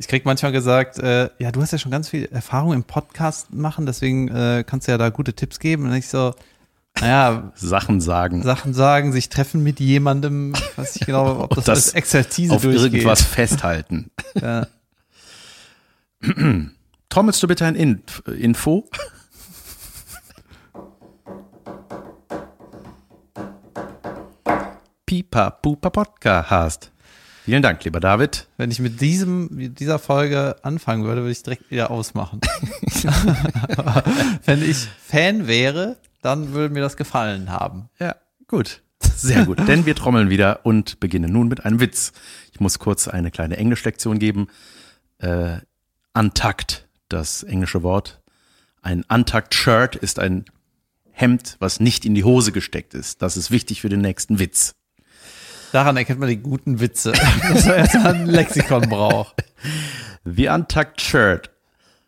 Ich krieg manchmal gesagt, äh, ja, du hast ja schon ganz viel Erfahrung im Podcast machen, deswegen äh, kannst du ja da gute Tipps geben. Und ich so, naja, Sachen sagen. Sachen sagen, sich treffen mit jemandem, weiß ich genau, ob das, das als Expertise auf durchgeht. irgendwas festhalten. Ja. Trommelst du bitte ein Inf Info? Pipa Pupa Podcast. Vielen Dank, lieber David. Wenn ich mit diesem, mit dieser Folge anfangen würde, würde ich direkt wieder ausmachen. Wenn ich Fan wäre, dann würde mir das gefallen haben. Ja, gut. Sehr gut, denn wir trommeln wieder und beginnen nun mit einem Witz. Ich muss kurz eine kleine Englischlektion geben. Äh, untucked, das englische Wort. Ein untucked Shirt ist ein Hemd, was nicht in die Hose gesteckt ist. Das ist wichtig für den nächsten Witz. Daran erkennt man die guten Witze, dass man erstmal ein Lexikon braucht. The untucked shirt.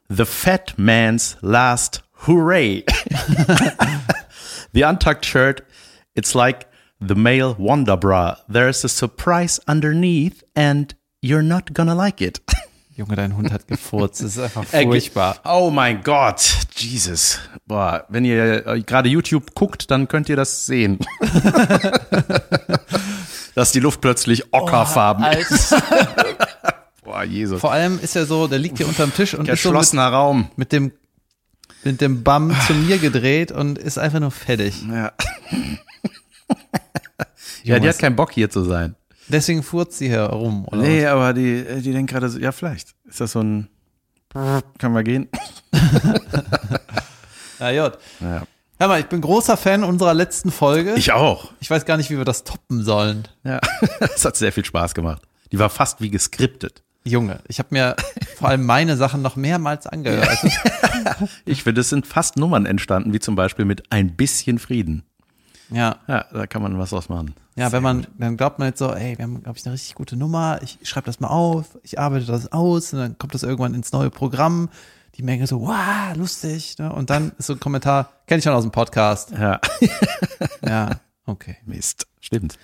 The fat man's last hooray. the untucked shirt. It's like the male wonder bra. There's a surprise underneath and you're not gonna like it. Junge, dein Hund hat gefurzt. Das ist einfach furchtbar. Oh mein Gott, Jesus. Boah, wenn ihr äh, gerade YouTube guckt, dann könnt ihr das sehen. Dass die Luft plötzlich ockerfarben ist. Boah, Jesus. Vor allem ist er so, der liegt hier unterm Tisch und ist so mit, Geschlossener Raum. mit dem mit dem Bum zu mir gedreht und ist einfach nur fertig. Ja. ja, die hat keinen Bock hier zu sein. Deswegen furzt sie hier rum, oder? Nee, aber die, die denkt gerade so, ja, vielleicht. Ist das so ein, können wir gehen? was? Ja, gut. Ja. Hör mal, ich bin großer Fan unserer letzten Folge. Ich auch. ich weiß gar nicht, wie wir das toppen sollen. Ja. Es hat sehr viel Spaß gemacht. Die war fast wie geskriptet. Junge, ich habe mir vor allem meine Sachen noch mehrmals angehört. Also, Ich finde, es sind fast Nummern entstanden, wie zum Beispiel mit ein bisschen Frieden. ja, Ja, da kann man was draus machen. ja, wenn man, dann glaubt man jetzt so, ey, wir haben, glaube ich, eine richtig gute Nummer. Ich schreibe das mal auf, ich arbeite das aus und dann kommt das irgendwann ins neue Programm. Die Menge so, wow, lustig. Ne? Und dann ist so ein Kommentar, kenne ich schon aus dem Podcast. Ja, Ja, okay. Mist. Stimmt.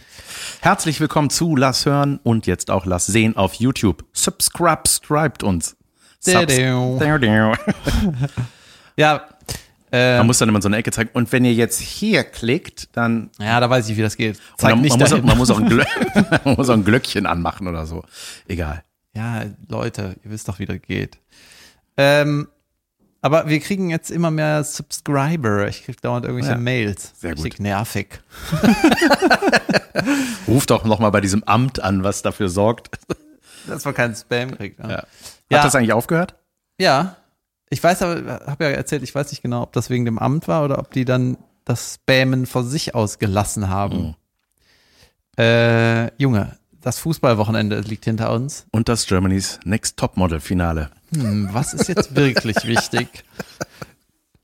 Herzlich willkommen zu Lass hören und jetzt auch Lass sehen auf YouTube. Subscribe, subscribt uns. Subs-. Ja, äh, Man muss dann immer so eine Ecke zeigen. Und wenn ihr jetzt hier klickt, dann ja, da weiß ich, wie das geht. Zeig dann, nicht man, muss, man, muss auch ein Glö man muss auch ein Glöckchen anmachen oder so. Egal. Ja, Leute, ihr wisst doch, wie das geht. Ähm, aber wir kriegen jetzt immer mehr Subscriber. Ich krieg dauernd irgendwelche Ja. Mails. Sehr gut. Richtig nervig. Ruft doch noch mal bei diesem Amt an, was dafür sorgt. Dass man keinen Spam kriegt. Ne? Ja. Ja. Hat das eigentlich aufgehört? Ja. Ich weiß aber, habe ja erzählt, ich weiß nicht genau, ob das wegen dem Amt war oder ob die dann das Spammen von sich aus gelassen haben. Äh, Junge, das Fußballwochenende liegt hinter uns. Und das Germany's Next Top Model Finale. Hm, was ist jetzt wirklich wichtig?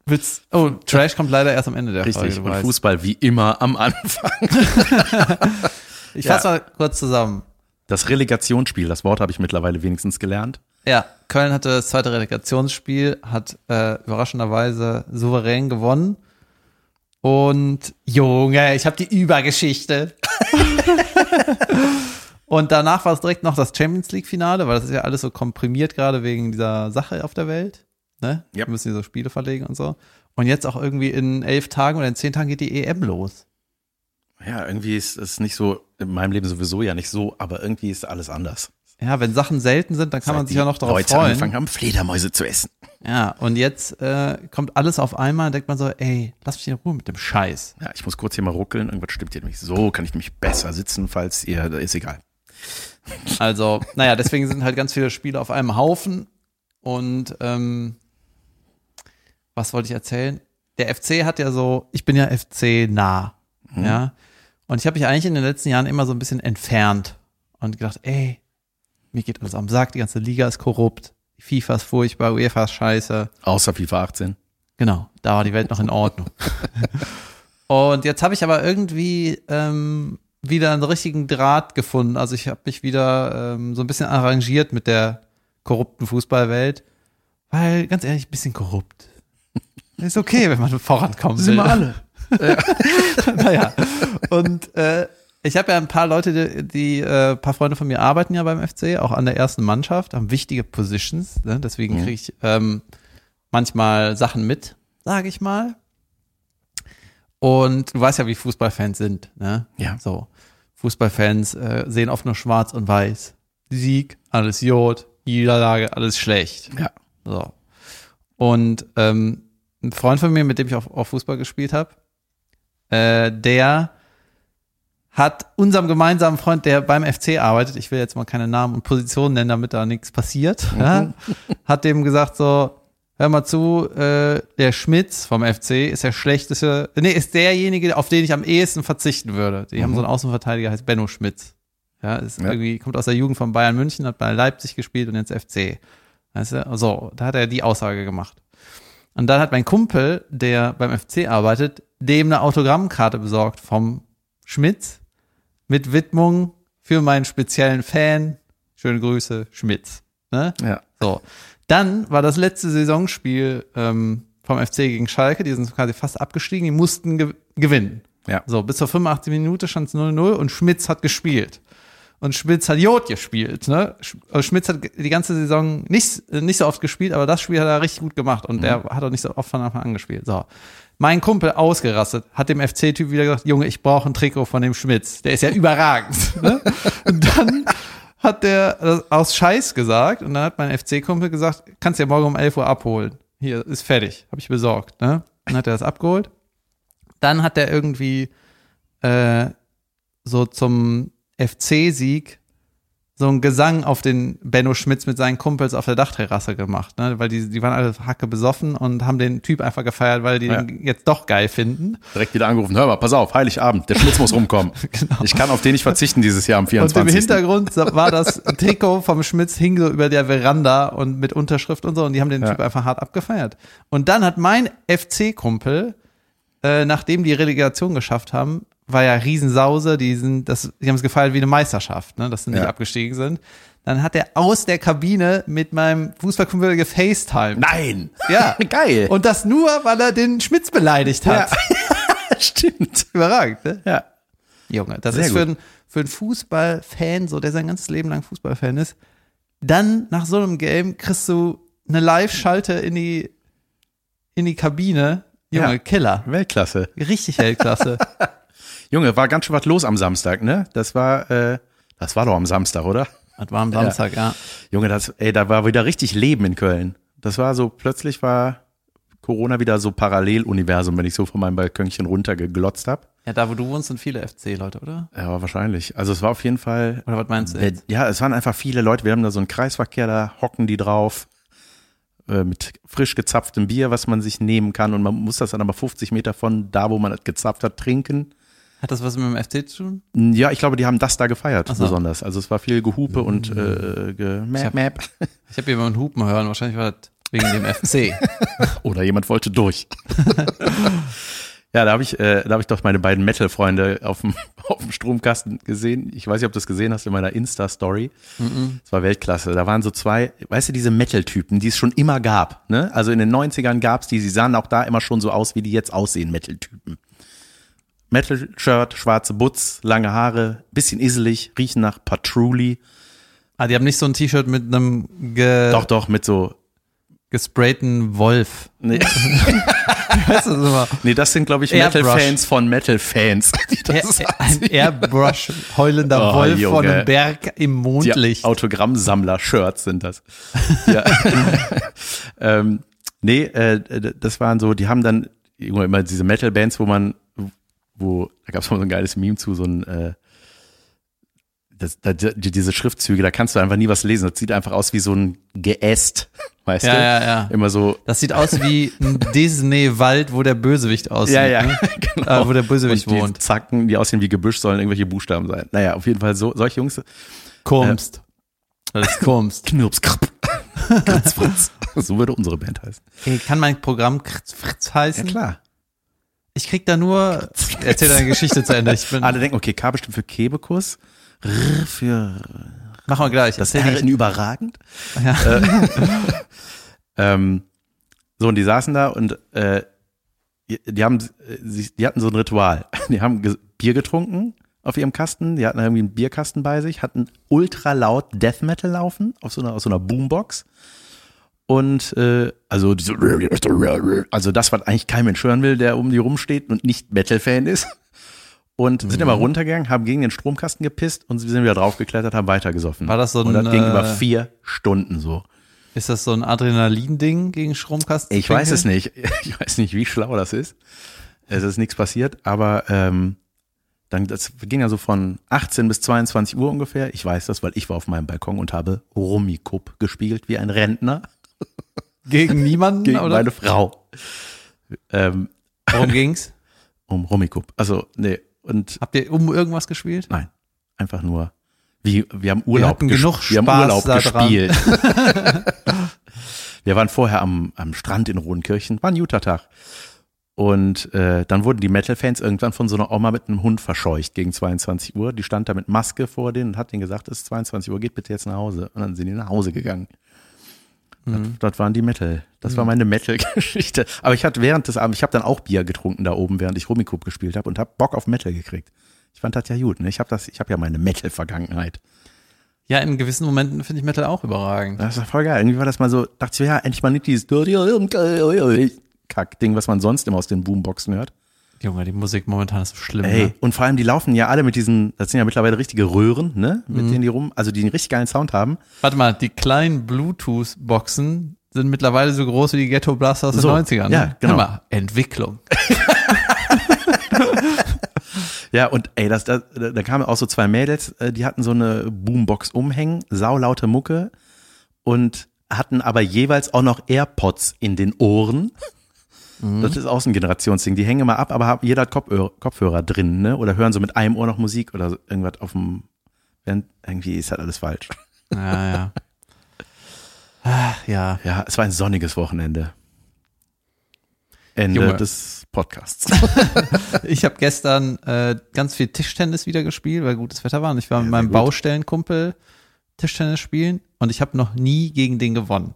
Willst, oh, Trash kommt leider erst am Ende der Richtig. Folge. du Und weißt. Fußball wie immer am Anfang. Ich Ja. fasse mal kurz zusammen. Das Relegationsspiel, das Wort habe ich mittlerweile wenigstens gelernt. Ja, Köln hatte das zweite Relegationsspiel, hat äh, überraschenderweise souverän gewonnen. Und Junge, ich habe die Übergeschichte. Und danach war es direkt noch das Champions League Finale, weil das ist ja alles so komprimiert gerade wegen dieser Sache auf der Welt. Ne? Ja. Wir müssen hier so Spiele verlegen und so. Und jetzt auch irgendwie in elf Tagen oder in zehn Tagen geht die EM los. Ja, irgendwie ist es nicht so, in meinem Leben sowieso ja nicht so, aber irgendwie ist alles anders. Ja, wenn Sachen selten sind, dann kann man Seit sich ja noch darauf Leute freuen. angefangen haben, Fledermäuse zu essen. Ja, und jetzt äh, kommt alles auf einmal und denkt man so, ey, lass mich in Ruhe mit dem Scheiß. Ja, ich muss kurz hier mal ruckeln. Irgendwas stimmt hier nämlich. So kann ich nämlich besser sitzen, falls ihr, ist egal. Also, naja, deswegen sind halt ganz viele Spiele auf einem Haufen. Und ähm, was wollte ich erzählen? Der FC hat ja so, ich bin ja FC nah, ja. Und ich habe mich eigentlich in den letzten Jahren immer so ein bisschen entfernt und gedacht, ey, mir geht alles am Sack, die ganze Liga ist korrupt, FIFA ist furchtbar, UEFA ist scheiße. Außer FIFA 18. Genau, da war die Welt noch in Ordnung. und jetzt habe ich aber irgendwie ähm, wieder einen richtigen Draht gefunden. Also ich habe mich wieder ähm, so ein bisschen arrangiert mit der korrupten Fußballwelt, weil ganz ehrlich, ein bisschen korrupt. Ist okay, wenn man vorankommen will. alle. naja. Und äh, Ich habe ja ein paar Leute, die, die äh, paar Freunde von mir arbeiten ja beim FC, auch an der ersten Mannschaft, haben wichtige Positions. Ne? Deswegen Mhm. kriege ich ähm, manchmal Sachen mit, sage ich mal. Und du weißt ja, wie Fußballfans sind. Ne? Ja. So, Fußballfans äh, sehen oft nur Schwarz und Weiß. Sieg, alles Jod, Niederlage, alles schlecht. Ja. So. Und ähm, ein Freund von mir, mit dem ich auch, auch Fußball gespielt habe, äh, der hat unserem gemeinsamen Freund, der beim FC arbeitet, ich will jetzt mal keine Namen und Positionen nennen, damit da nichts passiert, ja, hat dem gesagt so, hör mal zu, äh, der Schmitz vom FC ist der schlechteste, nee, ist derjenige, auf den ich am ehesten verzichten würde. Die haben so einen Außenverteidiger, heißt Benno Schmitz. Ja, ist Ja. irgendwie, kommt aus der Jugend von Bayern München, hat bei Leipzig gespielt und jetzt FC. Weißt du? So, da hat er die Aussage gemacht. Und dann hat mein Kumpel, der beim FC arbeitet, dem eine Autogrammkarte besorgt vom Schmitz mit Widmung für meinen speziellen Fan. Schöne Grüße, Schmitz. Ne? Ja. So. Dann war das letzte Saisonspiel ähm, vom FC gegen Schalke, die sind quasi fast abgestiegen, die mussten ge gewinnen. Ja. So, bis zur 85 Minute stand es 0-0 und Schmitz hat gespielt. Und Schmitz hat Jod gespielt, ne? Also Schmitz hat die ganze Saison nicht, nicht so oft gespielt, aber das Spiel hat er richtig gut gemacht und er hat auch nicht so oft von Anfang an gespielt. So. Mein Kumpel ausgerastet, hat dem FC-Typ wieder gesagt, Junge, ich brauche ein Trikot von dem Schmitz. Der ist ja überragend. ne? Und dann hat der aus Scheiß gesagt und dann hat mein FC-Kumpel gesagt, kannst ja morgen um 11 Uhr abholen. Hier, ist fertig, habe ich besorgt. Ne? Dann hat er das abgeholt. Dann hat er irgendwie äh, so zum FC-Sieg so einen Gesang auf den Benno Schmitz mit seinen Kumpels auf der Dachterrasse gemacht, ne? weil die, die waren alle hacke besoffen und haben den Typ einfach gefeiert, weil die Ja. den jetzt doch geil finden. Direkt wieder angerufen, hör mal, pass auf, Heiligabend, der Schmitz muss rumkommen. Ich kann auf den nicht verzichten dieses Jahr am Und im 24. Hintergrund war das Trikot vom Schmitz hing so über der Veranda und mit Unterschrift und so und die haben den Ja. Typ einfach hart abgefeiert. Und dann hat mein FC-Kumpel, äh, nachdem die Relegation geschafft haben, war ja Riesensause, die sind, das, die haben es gefeiert wie eine Meisterschaft, ne, dass sie nicht Ja. abgestiegen sind. Dann hat er aus der Kabine mit meinem Fußballkumpel gefacetimed. Nein! Ja. Geil! Und das nur, weil er den Schmitz beleidigt hat. stimmt. Überragend, ne? Ja. Junge, das Sehr ist für einen, für einen Fußballfan, so der sein ganzes Leben lang Fußballfan ist, dann nach so einem Game kriegst du eine Live-Schalte in die, in die Kabine. Junge, Ja. Killer. Weltklasse. Richtig Weltklasse. Junge, war ganz schön was los am Samstag, ne? Das war, äh, das war doch am Samstag, oder? das war am Samstag, ja. Junge, das, ey, da war wieder richtig Leben in Köln. Das war so, plötzlich war Corona wieder so Paralleluniversum, wenn ich so von meinem Balkönchen runtergeglotzt hab. Ja, da wo du wohnst, sind viele FC-Leute, oder? Ja, wahrscheinlich. Also es war auf jeden Fall, Oder was meinst du jetzt? ja, es waren einfach viele Leute. Wir haben da so einen Kreisverkehr, da hocken die drauf äh, mit frisch gezapftem Bier, was man sich nehmen kann. Und man muss das dann aber 50 Meter von da, wo man das gezapft hat, trinken. Hat das was mit dem FC zu tun? Ja, ich glaube, die haben das da gefeiert, so. besonders. Also es war viel Gehupe und äh, ge Ich Map, hab-. Ich habe jemanden Hupen hören, wahrscheinlich war das wegen dem FC. Oder jemand wollte durch. ja, da habe ich, äh, da habe ich doch meine beiden Metal-Freunde auf dem, auf dem Stromkasten gesehen. Ich weiß nicht, ob du das gesehen hast in meiner Insta-Story. Das war Weltklasse. Da waren so zwei, weißt du, diese Metal-Typen, die es schon immer gab. Ne? Also in den 90ern gab's die, sie sahen auch da immer schon so aus, wie die jetzt aussehen, Metal-Typen. Metal-Shirt, schwarze Butz, lange Haare, bisschen iselig, riechen nach Patchouli. ah, die haben nicht so ein T-Shirt mit einem ge Doch, doch, mit so. gesprayten Wolf. Nee, Weißt du, das immer nee das sind, glaube ich. Metal-Fans von Metal-Fans. ein Airbrush heulender Oh, Wolf von Junge. einem Berg im Mondlicht. Autogrammsammler-Shirts sind das. Ja. ähm, nee, äh, das waren so, die haben dann immer immer diese Metal-Bands, wo man, wo, da gab es mal so ein geiles Meme zu, so ein, äh, das, da, die, diese Schriftzüge, da kannst du einfach nie was lesen. Das sieht einfach aus wie so ein Geäst, weißt Ja, du? ja, ja. Immer so, Das sieht aus wie ein Disney-Wald, wo der Bösewicht aussieht. ja, ja, ne? genau. Äh, wo der Bösewicht Und die wohnt. Zacken, die aussehen wie Gebüsch, sollen irgendwelche Buchstaben sein. Naja, auf jeden Fall so, solche Jungs, Kumst. Das ist Kumst. Knirps, Krpp, Kritz. So würde unsere Band heißen. Ey, kann mein Programm Kritz Fritz Ja, heißen? klar. Ich krieg da nur. Erzähl deine Geschichte zu Ende. Ich bin. Alle denken, okay, K bestimmt für Kebekus, R für Mach mal gleich. das R in überragend. Ja. Äh, ähm, so, und die saßen da und äh, die, haben, sie- die hatten so ein Ritual. Die haben Bier getrunken, auf ihrem Kasten. Die hatten irgendwie einen Bierkasten bei sich, hatten ultra laut Death Metal laufen auf so einer, aus so einer Boombox. Und äh, also diese, also das, was eigentlich kein Mensch hören will, der um die rumsteht und nicht Metal-Fan ist. Und sind immer runtergegangen, haben gegen den Stromkasten gepisst und sind wieder draufgeklettert, haben weitergesoffen. War das so und das ein, ging äh, über vier Stunden so. Ist das so ein Adrenalin-Ding gegen Stromkasten? Ich weiß es nicht. Ich weiß nicht, wie schlau das ist. Es ist nichts passiert, aber ähm, dann das ging ja so von 18 bis 22 Uhr ungefähr. Ich weiß das, weil ich war auf meinem Balkon und habe Rummikub gespielt wie ein Rentner Gegen niemanden, gegen oder? meine Frau. Ähm, Worum ging's? um Rummikub. Also nee und Habt ihr um irgendwas gespielt? nein, einfach nur wie wir haben Urlaub ges- genug wir haben Spaß Urlaub gespielt. wir waren vorher am, am Strand in Rodenkirchen, war ein guter Tag. Und äh, dann wurden die Metal-Fans irgendwann von so einer Oma mit einem Hund verscheucht gegen 22 Uhr. Die stand da mit Maske vor denen und hat denen gesagt, es ist 22 Uhr, geht bitte jetzt nach Hause. Und dann sind die nach Hause gegangen. Das, das waren die Metal. Das war meine Metal-Geschichte. Aber ich hatte während des Abends, ich habe dann auch Bier getrunken da oben, während ich Rummikub gespielt habe und habe Bock auf Metal gekriegt. Ich fand das ja gut. Ne? Ich habe das, ich habe ja meine Metal-Vergangenheit. Ja, in gewissen Momenten finde ich Metal auch überragend. Das war voll geil. Irgendwie war das mal so, dachte ich, ja, endlich mal nicht dieses Kack-Ding, was man sonst immer aus den Boomboxen hört. Junge, die Musik momentan ist so schlimm. Ey, Ne? und vor allem, die laufen ja alle mit diesen, das sind ja mittlerweile richtige Röhren, ne? Mit denen die rum, also die einen richtig geilen Sound haben. Warte mal, die kleinen Bluetooth-Boxen sind mittlerweile so groß wie die Ghetto Blaster aus So, den 90ern. ja, ne? genau. Hör mal, Entwicklung. Ja, und ey, das, das, da kamen auch so zwei Mädels, äh, die hatten so eine Boombox umhängen, saulaute Mucke und hatten aber jeweils auch noch AirPods in den Ohren. Das ist auch so ein Generationsding. Die hängen immer ab, aber jeder hat Kopfhörer, Kopfhörer drin, ne? Oder hören so mit einem Ohr noch Musik oder irgendwas auf dem, irgendwie ist halt alles falsch. Ja, ja. Ah, ja. Ja, es war ein sonniges Wochenende. Ende Junge. des Podcasts. Ich habe gestern äh, ganz viel Tischtennis wieder gespielt, weil gutes Wetter war. Und ich war mit sehr meinem gut. Baustellenkumpel Tischtennis spielen und ich habe noch nie gegen den gewonnen.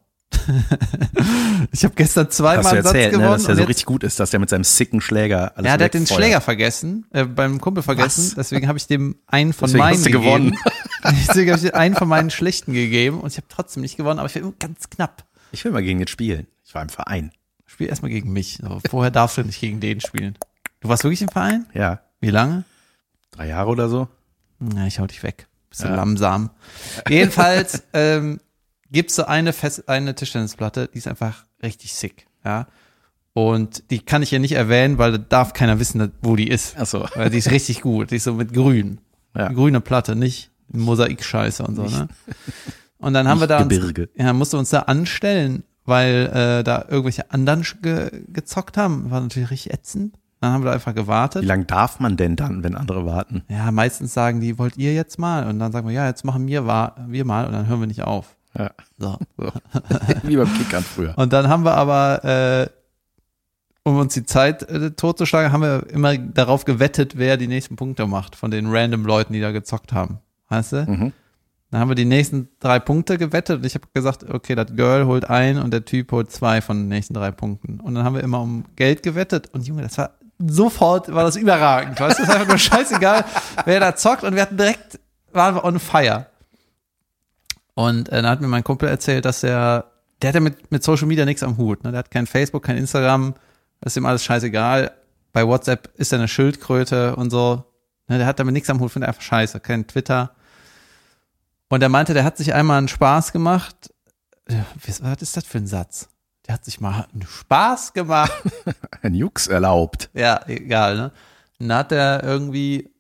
ich habe gestern zweimal du einen Satz erzählt, ne, gewonnen. dass der so richtig gut ist, dass der mit seinem sicken Schläger alles ja, der hat den. Schläger vergessen, äh, beim Kumpel vergessen. Was? Deswegen habe ich dem einen von Deswegen meinen hast du gegeben. gewonnen. Deswegen habe ich einen von meinen schlechten gegeben und ich habe trotzdem nicht gewonnen, aber ich war ganz knapp. Ich will mal gegen den spielen. Ich war im Verein. Spiel erstmal gegen mich. So, vorher darfst du nicht gegen den spielen. Du warst wirklich im Verein? Ja, Wie lange? drei Jahre oder so. Na, ich hau dich weg. Bist du Ja. langsam. Jedenfalls ähm, gibt's so eine, Fest eine Tischtennisplatte, die ist einfach richtig sick. Ja. Und die kann ich ja nicht erwähnen, weil da darf keiner wissen, wo die ist. Ach so. Weil die ist richtig gut. Die ist so mit grün. Ja. Grüne Platte, nicht Mosaikscheiße und so, ne? Und dann haben wir da uns, Gebirge. ja, mussten wir uns da anstellen, weil äh, da irgendwelche anderen ge gezockt haben. War natürlich richtig ätzend. Dann haben wir da einfach gewartet. Wie lange darf man denn dann, wenn andere warten? Ja, meistens sagen die, wollt ihr jetzt mal? Und dann sagen wir, ja, jetzt machen wir, wir mal und dann hören wir nicht auf. Ja. So. So. Wie beim Kickern früher. Und dann haben wir aber, äh, um uns die Zeit äh, totzuschlagen, haben wir immer darauf gewettet, wer die nächsten Punkte macht von den random Leuten, die da gezockt haben. Weißt du? Mhm. Dann haben wir die nächsten drei Punkte gewettet und ich habe gesagt, okay, das Girl holt ein und der Typ holt zwei von den nächsten drei Punkten. Und dann haben wir immer um Geld gewettet und Junge, das war sofort, war das überragend. Weißt du, das ist einfach nur scheißegal, wer da zockt und wir hatten direkt, waren wir on fire. Und äh, dann hat mir mein Kumpel erzählt, dass er, der hat ja mit, mit Social Media nichts am Hut. Ne? Der hat kein Facebook, kein Instagram, das ist ihm alles scheißegal. Bei WhatsApp ist er eine Schildkröte und so. Ne? Der hat damit nichts am Hut, findet einfach scheiße. Kein Twitter. Und er meinte, der hat sich einmal einen Spaß gemacht. Was was ist das für ein Satz? Der hat sich mal einen Spaß gemacht. Ein Jux erlaubt. ja, egal, ne? Und dann hat er irgendwie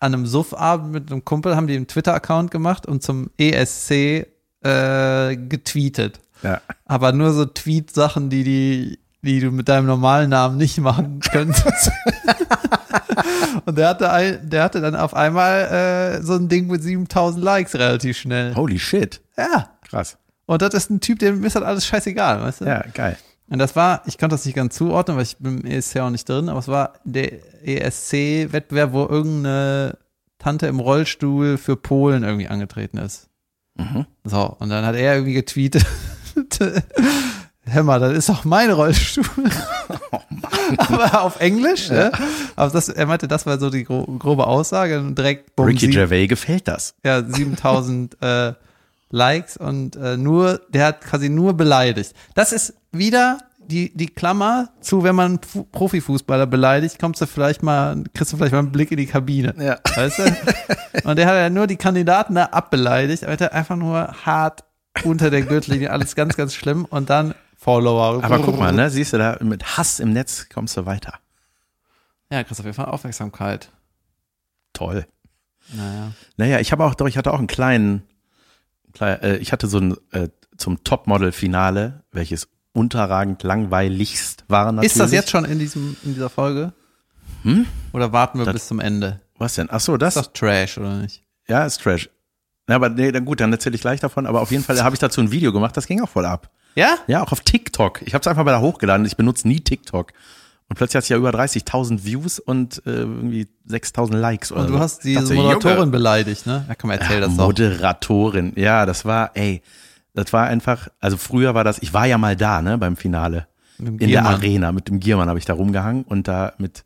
an einem Suffabend mit einem Kumpel, haben die einen Twitter-Account gemacht und zum ESC äh, getweetet. Ja. Aber nur so Tweet-Sachen, die, die, die du mit deinem normalen Namen nicht machen könntest. und der hatte, ein, der hatte dann auf einmal äh, so ein Ding mit 7000 Likes relativ schnell. Holy shit. Ja. Krass. Und das ist ein Typ, dem ist halt alles scheißegal, weißt du? Ja, geil. Und das war, ich konnte das nicht ganz zuordnen, weil ich bin im ESC auch nicht drin, aber es war der ESC-Wettbewerb, wo irgendeine Tante im Rollstuhl für Polen irgendwie angetreten ist. Mhm. So, und dann hat er irgendwie getweetet, mal, das ist doch mein Rollstuhl. aber auf Englisch. Ja. Ne? Aber das, er meinte, das war so die gro grobe Aussage und direkt Ricky Gervais gefällt das. Ja, 7000 äh, Likes und äh, nur, der hat quasi nur beleidigt. Das ist wieder die, die Klammer zu, wenn man Fu Profifußballer beleidigt, kommst du vielleicht mal, kriegst du vielleicht mal einen Blick in die Kabine. Ja. Weißt du? Und der hat ja nur die Kandidaten da abbeleidigt, aber der einfach nur hart unter der Gürtellinie, alles ganz, ganz schlimm und dann Follower. Aber guck mal, ne, siehst du da, mit Hass im Netz kommst du weiter. Ja, kriegst auf jeden Fall Aufmerksamkeit. Toll. Naja. Naja, ich habe auch, doch, ich hatte auch einen kleinen, klein, ich hatte so ein, äh, zum Topmodel-Finale, welches unterragend langweiligst war natürlich. Ist das jetzt schon in diesem, in dieser Folge? Hm? Oder warten wir das, bis zum Ende? Was denn? Ach so, das? Ist das Trash, oder nicht? Ja, ist Trash. Ja, aber nee, dann gut, dann erzähle ich gleich davon. Aber auf jeden Fall habe ich dazu ein Video gemacht, das ging auch voll ab. Ja? Ja, auch auf TikTok. Ich habe es einfach mal da hochgeladen. Ich benutze nie TikTok. Und plötzlich hat es ja über 30.000 Views und äh, irgendwie 6.000 Likes. Oder und du so. hast diese Moderatorin Junge. beleidigt, ne? Ja, komm, erzähl ja, das doch. Moderatorin, ja, das war, ey, das war einfach, also früher war das, ich war ja mal da, ne, beim Finale. In der Arena, mit dem Giermann habe ich da rumgehangen und da mit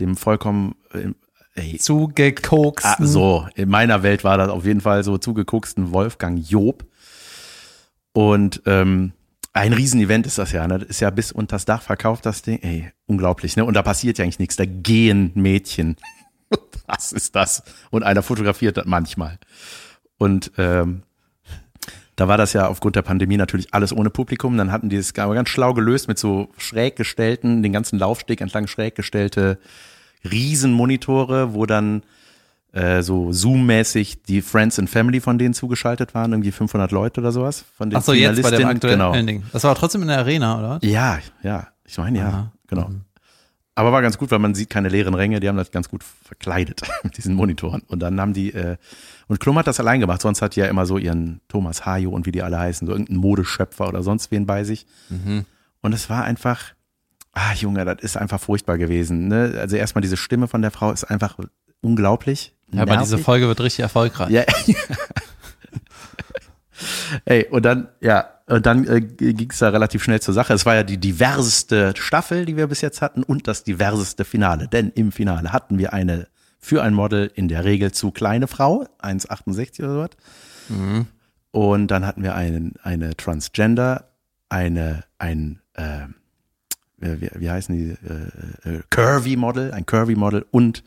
dem vollkommen äh, ey, zugekoksten. Ah, so, in meiner Welt war das auf jeden Fall so zugekoksten Wolfgang Job. Und ähm, ein Riesenevent ist das ja, ne? Das ist ja bis unter das Dach verkauft, das Ding. Ey, unglaublich, ne? Und da passiert ja eigentlich nichts. Da gehen Mädchen. Was ist das? Und einer fotografiert das manchmal. Und ähm, da war das ja aufgrund der Pandemie natürlich alles ohne Publikum. Dann hatten die es ganz schlau gelöst mit so schräg gestellten, den ganzen Laufsteg entlang schräg gestellte Riesenmonitore, wo dann äh, so Zoom-mäßig die Friends and Family von denen zugeschaltet waren, irgendwie 500 Leute oder sowas. Von den Ach so, jetzt bei dem aktuellen genau. Ding. Das war trotzdem in der Arena, oder? Ja, ja. Ich meine, ja, Aha. genau. Mhm. Aber war ganz gut, weil man sieht keine leeren Ränge, die haben das ganz gut verkleidet mit diesen Monitoren. Und dann haben die, äh, und Klum hat das allein gemacht, sonst hat die ja immer so ihren Thomas Hajo und wie die alle heißen, so irgendeinen Modeschöpfer oder sonst wen bei sich. Mhm. Und es war einfach, ah Junge, das ist einfach furchtbar gewesen. Ne? Also erstmal diese Stimme von der Frau ist einfach unglaublich. Ja, aber diese Folge wird richtig erfolgreich. Ja. Ey, und dann, ja, und dann äh, ging es da relativ schnell zur Sache. Es war ja die diverseste Staffel, die wir bis jetzt hatten und das diverseste Finale. Denn im Finale hatten wir eine für ein Model in der Regel zu kleine Frau, 1,68 oder so was. Mhm. Und dann hatten wir einen, eine Transgender, eine, ein, äh, wie, wie heißen die, äh, äh, Curvy Model, ein Curvy Model und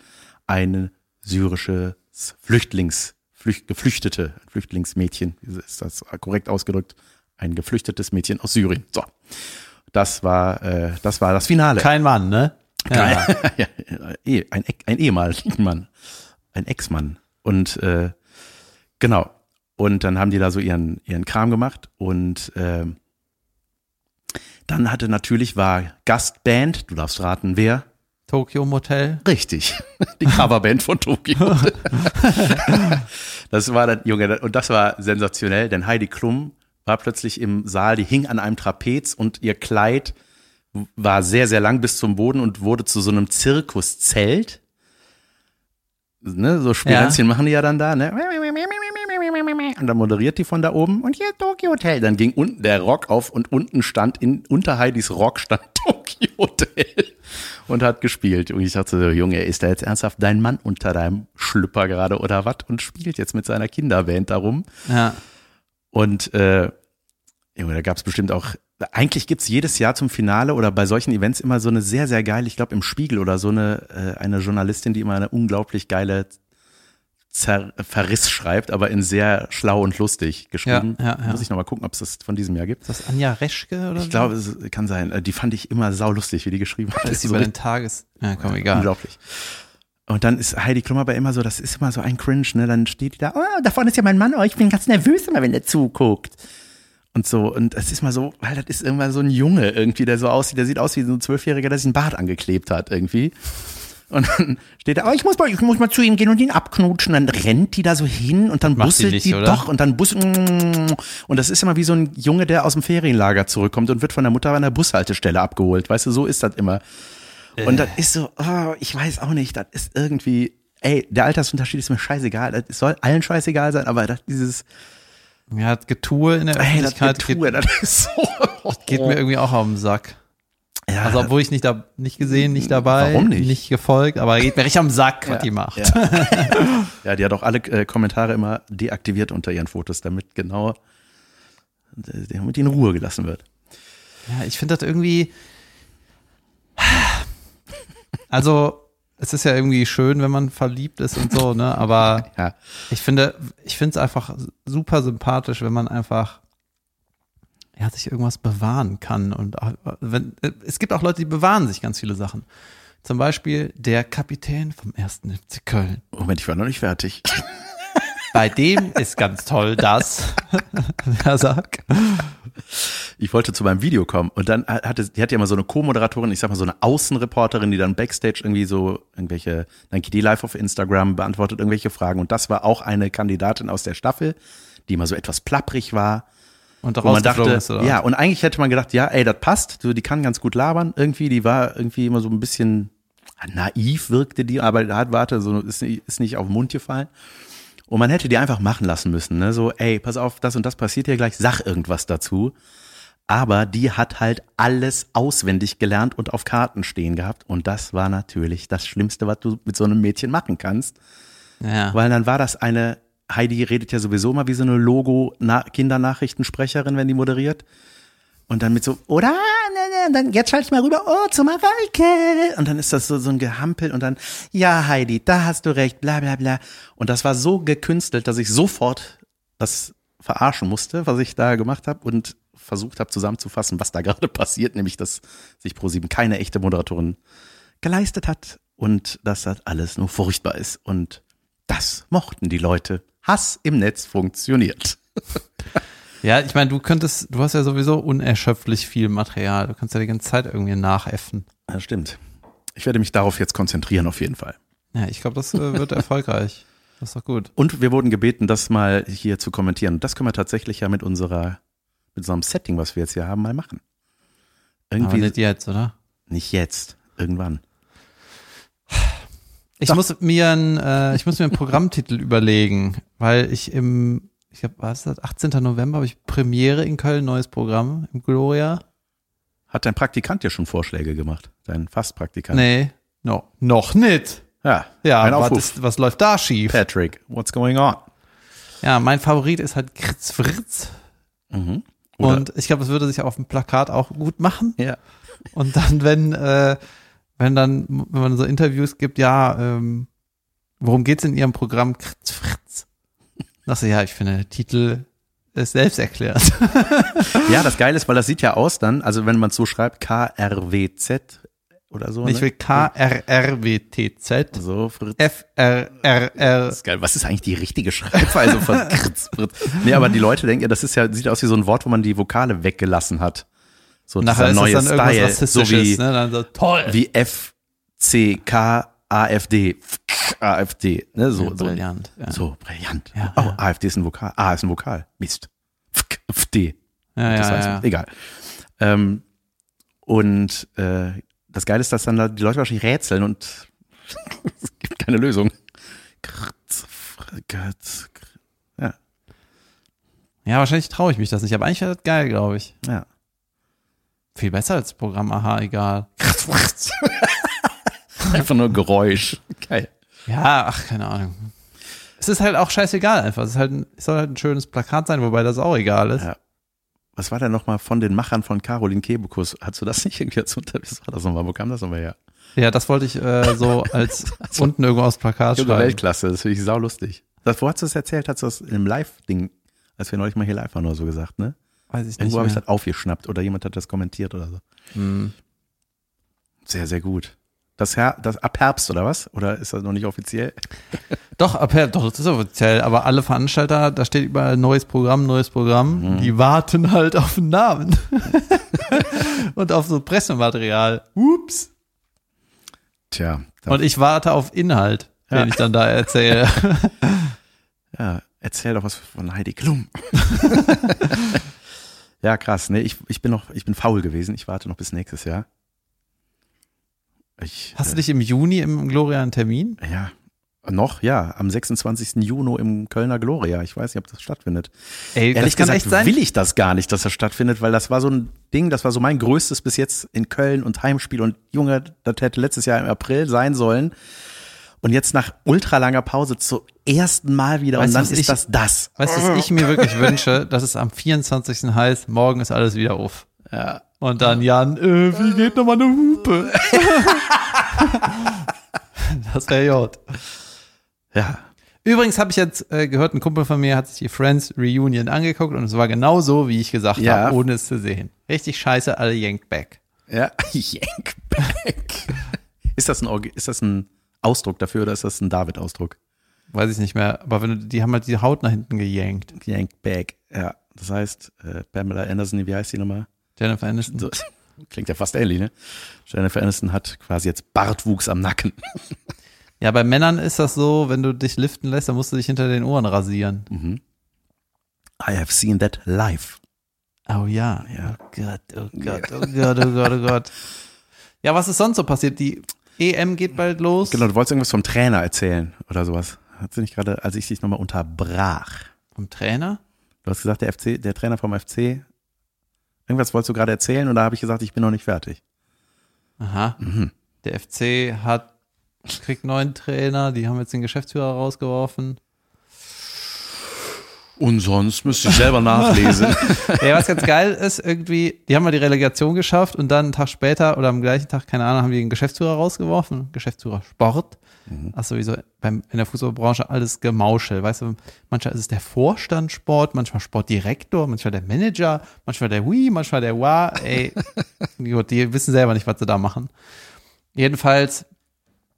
ein syrisches Flüchtlings, Flücht, Geflüchtete, Flüchtlingsmädchen, ist das korrekt ausgedrückt, ein geflüchtetes Mädchen aus Syrien. So, das war, äh, das war das Finale. Kein Mann, ne? Ja. ja, eh, ein, ein ehemaliger Mann, ein Ex-Mann. Und äh, genau. Und dann haben die da so ihren, ihren Kram gemacht und äh, dann hatte natürlich war Gastband, du darfst raten, wer? Tokyo Motel. Richtig. Die Coverband von Tokyo. das war dann, Junge, und das war sensationell, denn Heidi Klum war plötzlich im Saal, die hing an einem Trapez und ihr Kleid war sehr, sehr lang bis zum Boden und wurde zu so einem Zirkuszelt. Ne, so Spirenzchen ja. machen die ja dann da, ne? Und dann moderiert die von da oben und hier Tokyo Hotel. Dann ging unten der Rock auf und unten stand in, unter Heidis Rock stand Tokyo Hotel und hat gespielt. Und ich dachte so, Junge, ist da jetzt ernsthaft dein Mann unter deinem Schlüpper gerade oder was? Und spielt jetzt mit seiner Kinderband darum. Ja. Und äh, Junge, da gab es bestimmt auch eigentlich gibt's jedes Jahr zum Finale oder bei solchen Events immer so eine sehr, sehr geile, ich glaube im Spiegel oder so eine, äh, eine Journalistin, die immer eine unglaublich geile Zer Verriss schreibt, aber in sehr schlau und lustig geschrieben. Ja, ja, ja. Muss ich nochmal gucken, ob es das von diesem Jahr gibt. Ist das Anja Reschke oder Ich so? glaube, es kann sein. Äh, die fand ich immer saulustig, wie die geschrieben hat. Das ist die so bei den Tages... Ja, komm, egal. Unglaublich. Und dann ist Heidi Klum aber immer so, das ist immer so ein Cringe, ne? Dann steht die da, oh, da vorne ist ja mein Mann, oh, ich bin ganz nervös immer, wenn der zuguckt und so. Und es ist mal so, weil das ist irgendwann so ein Junge irgendwie, der so aussieht, der sieht aus wie so ein Zwölfjähriger, der sich einen Bart angeklebt hat irgendwie. Und dann steht er, oh, ich muss mal, ich muss mal zu ihm gehen und ihn abknutschen. Dann rennt die da so hin und dann Macht busselt die, nicht, die doch und dann bus und das ist immer wie so ein Junge, der aus dem Ferienlager zurückkommt und wird von der Mutter an der Bushaltestelle abgeholt. Weißt du, so ist das immer. Und das ist so, oh, ich weiß auch nicht, das ist irgendwie, ey, der Altersunterschied ist mir scheißegal. Das soll allen scheißegal sein, aber das, dieses, ja, Getue in der Öffentlichkeit. Ey, das Getue, geht, das ist so. geht mir irgendwie auch auf den Sack. Ja. Also obwohl ich nicht da nicht gesehen, nicht dabei, Warum nicht? nicht gefolgt, aber geht mir richtig am Sack, was die macht. Ja. ja, die hat auch alle äh, Kommentare immer deaktiviert unter ihren Fotos, damit genau, äh, damit die in Ruhe gelassen wird. Ja, ich finde das irgendwie. Also, es ist ja irgendwie schön, wenn man verliebt ist und so, ne? Aber Ja. ich finde, ich finde es einfach super sympathisch, wenn man einfach ja, sich irgendwas bewahren kann. Und auch, wenn, es gibt auch Leute, die bewahren sich ganz viele Sachen. Zum Beispiel der Kapitän vom ersten FC Köln. Moment, ich war noch nicht fertig. Bei dem ist ganz toll, dass, wer sagt, Ich wollte zu meinem Video kommen und dann hatte, die hat ja immer so eine Co-Moderatorin, ich sag mal so eine Außenreporterin, die dann Backstage irgendwie so irgendwelche, dann geht die live auf Instagram, beantwortet irgendwelche Fragen und das war auch eine Kandidatin aus der Staffel, die immer so etwas plapprig war. Und Wo man dachte, ist, ja, und eigentlich hätte man gedacht, ja, ey, das passt, so, die kann ganz gut labern irgendwie, die war irgendwie immer so ein bisschen naiv wirkte die, aber hat, warte, so ist, nicht- ist nicht auf den Mund gefallen. Und man hätte die einfach machen lassen müssen, ne? So, ey, pass auf, das und das passiert hier gleich, sag irgendwas dazu. Aber die hat halt alles auswendig gelernt und auf Karten stehen gehabt. Und das war natürlich das Schlimmste, was du mit so einem Mädchen machen kannst. Ja. Weil dann war das eine, Heidi redet ja sowieso mal wie so eine Logo-Kindernachrichtensprecherin, wenn die moderiert. Und dann mit so, oder? Ne, ne, dann jetzt schalte ich mal rüber, oh, zu Mareike. Und dann ist das so, so ein Gehampel und dann, ja, Heidi, da hast du recht, bla, bla, bla. Und das war so gekünstelt, dass ich sofort das verarschen musste, was ich da gemacht habe und versucht habe zusammenzufassen, was da gerade passiert, nämlich, dass sich ProSieben keine echte Moderatorin geleistet hat und dass das alles nur furchtbar ist. Und das mochten die Leute. Hass im Netz funktioniert. Ja, ich meine, du könntest, du hast ja sowieso unerschöpflich viel Material. Du kannst ja die ganze Zeit irgendwie nachäffen. Ja, stimmt. Ich werde mich darauf jetzt konzentrieren, auf jeden Fall. Ja, ich glaube, das äh, wird erfolgreich. Das ist doch gut. Und wir wurden gebeten, das mal hier zu kommentieren. Das können wir tatsächlich ja mit unserer, mit unserem Setting, was wir jetzt hier haben, mal machen. Aber Irgendwie nicht jetzt, oder? nicht jetzt, irgendwann. Ich muss mir ein, äh, ich muss mir einen Programmtitel überlegen, weil ich im, ich glaube, was ist das? 18. November habe ich Premiere in Köln, neues Programm im Gloria. Hat dein Praktikant dir schon Vorschläge gemacht? Dein Fastpraktikant? Nee, no, noch nicht. Ja, Ja, ein was, Aufruf. ist, was läuft da schief? Patrick, what's going on? Ja, mein Favorit ist halt Kritz Fritz. Mhm. Oder- Und ich glaube, es würde sich auf dem Plakat auch gut machen. Ja. Und dann, wenn, äh, wenn dann, wenn man so Interviews gibt, ja, ähm, worum geht's in Ihrem Programm? Kritz, Fritz. Dachte, ja, ich finde, der Titel ist selbst erklärt. Ja, das Geile ist, weil das sieht ja aus dann, also wenn man es so schreibt, KRWZ oder so. Ich ne? will K-R-R-W-T-Z. So, Fritz. F-R-R-R. Das ist geil. Was ist eigentlich die richtige Schreibweise von Kritz, Fritz? Nee, aber die Leute denken ja, das ist ja, sieht aus wie so ein Wort, wo man die Vokale weggelassen hat. So Nachher dieser ist neue dann irgendwas Style, so wie, ne? Dann so, toll. wie F, C, K, AfD, AfD, ne, so, Ja, so. brillant. Ja. So, brillant. Ja, oh. AfD ist ein Vokal. A ist ein Vokal. Mist. FD. Ja, das ja, heißt, ja. egal. Ähm, und äh, das Geile ist, dass dann da die Leute wahrscheinlich rätseln und es gibt keine Lösung. Ja, ja, wahrscheinlich traue ich mich das nicht, aber eigentlich wäre das geil, glaube ich. ja. Viel besser als Programm, aha, egal. Einfach nur Geräusch. Geil. Ja, ach, keine Ahnung. Es ist halt auch scheißegal einfach. Es ist halt ein, es soll halt ein schönes Plakat sein, wobei das auch egal ist. Ja. Was war denn nochmal von den Machern von Caroline Kebekus? Hast du das nicht irgendwie als unter, was war das nochmal? Wo kam das nochmal her? Ja, das wollte ich äh, so als unten irgendwo aufs Plakat schreiben. Weltklasse, das finde ich saulustig. Das, wo hast du das erzählt? Hast du das in einem Live-Ding, als wir neulich mal hier live waren oder so gesagt, ne? Weiß ich nicht Irgendwo habe ich das aufgeschnappt oder jemand hat das kommentiert oder so. Hm. Sehr, sehr gut. Das, Her das ab Herbst oder was? Oder ist das noch nicht offiziell? Doch, ab, doch, das ist offiziell, aber alle Veranstalter, da steht überall neues Programm, neues Programm, Mhm. die warten halt auf den Namen. Und auf so Pressematerial. Ups. Tja, Und ich warte auf Inhalt, den Ja. ich dann da erzähle. ja, erzähl doch was von Heidi Klum. Ja, krass. Nee, ich, ich bin noch, ich bin faul gewesen. Ich warte noch bis nächstes Jahr. Ich, Hast du dich im Juni im Gloria einen Termin? äh, ja, Noch, ja, am 26. Juni im Kölner Gloria. Ich weiß nicht, ob das stattfindet. Ey, Ehrlich das kann gesagt sein. will ich das gar nicht, dass das stattfindet, weil das war so ein Ding, das war so mein größtes bis jetzt in Köln und Heimspiel und Junge, das hätte letztes Jahr im April sein sollen. Und jetzt nach ultralanger Pause zum ersten Mal wieder Weißt und dann was ist ich- das das. Weißt du, was ich mir wirklich wünsche, dass es am 24. heißt, morgen ist alles wieder auf. Ja. Und dann Jan, äh, wie geht nochmal eine Hupe? das wäre gut. Ja, Übrigens habe ich jetzt äh, gehört, ein Kumpel von mir hat sich die Friends Reunion angeguckt und es war genau so, wie ich gesagt Ja. habe, ohne es zu sehen. Richtig scheiße, alle yanked back. ja, Yank back. ist das ein ist das ein Ausdruck dafür oder ist das ein David-Ausdruck? Weiß ich nicht mehr, aber wenn du, die haben halt die Haut nach hinten geyankt. Yank back. Ja, das heißt, äh, Pamela Anderson, wie heißt die nochmal? Jennifer Aniston. So, klingt ja fast ähnlich, ne? Jennifer Aniston hat quasi jetzt Bartwuchs am Nacken. Ja, bei Männern ist das so, wenn du dich liften lässt, dann musst du dich hinter den Ohren rasieren. Mhm. I have seen that live. Oh ja. Ja. Oh Gott, oh Gott, oh Gott, oh Gott, oh Gott. Ja, was ist sonst so passiert? Die EM geht bald los. Genau, du wolltest irgendwas vom Trainer erzählen oder sowas. Hat sie nicht gerade, als ich dich nochmal unterbrach. Vom Trainer? Du hast gesagt, der FC, der Trainer vom FC, irgendwas wolltest du gerade erzählen und da habe ich gesagt, ich bin noch nicht fertig. Aha. Mhm. Der FC hat kriegt neuen Trainer, die haben jetzt den Geschäftsführer rausgeworfen. Und sonst müsste ich selber nachlesen. Ja, was ganz geil ist, irgendwie, die haben mal die Relegation geschafft und dann einen Tag später oder am gleichen Tag, keine Ahnung, haben die den Geschäftsführer rausgeworfen. Geschäftsführer Sport. Ach sowieso beim, in der Fußballbranche alles Gemauschel. Weißt du, manchmal ist es der Vorstand Sport, manchmal Sportdirektor, manchmal der Manager, manchmal der Wii, manchmal der Wa. Ey, gut, die wissen selber nicht, was sie da machen. Jedenfalls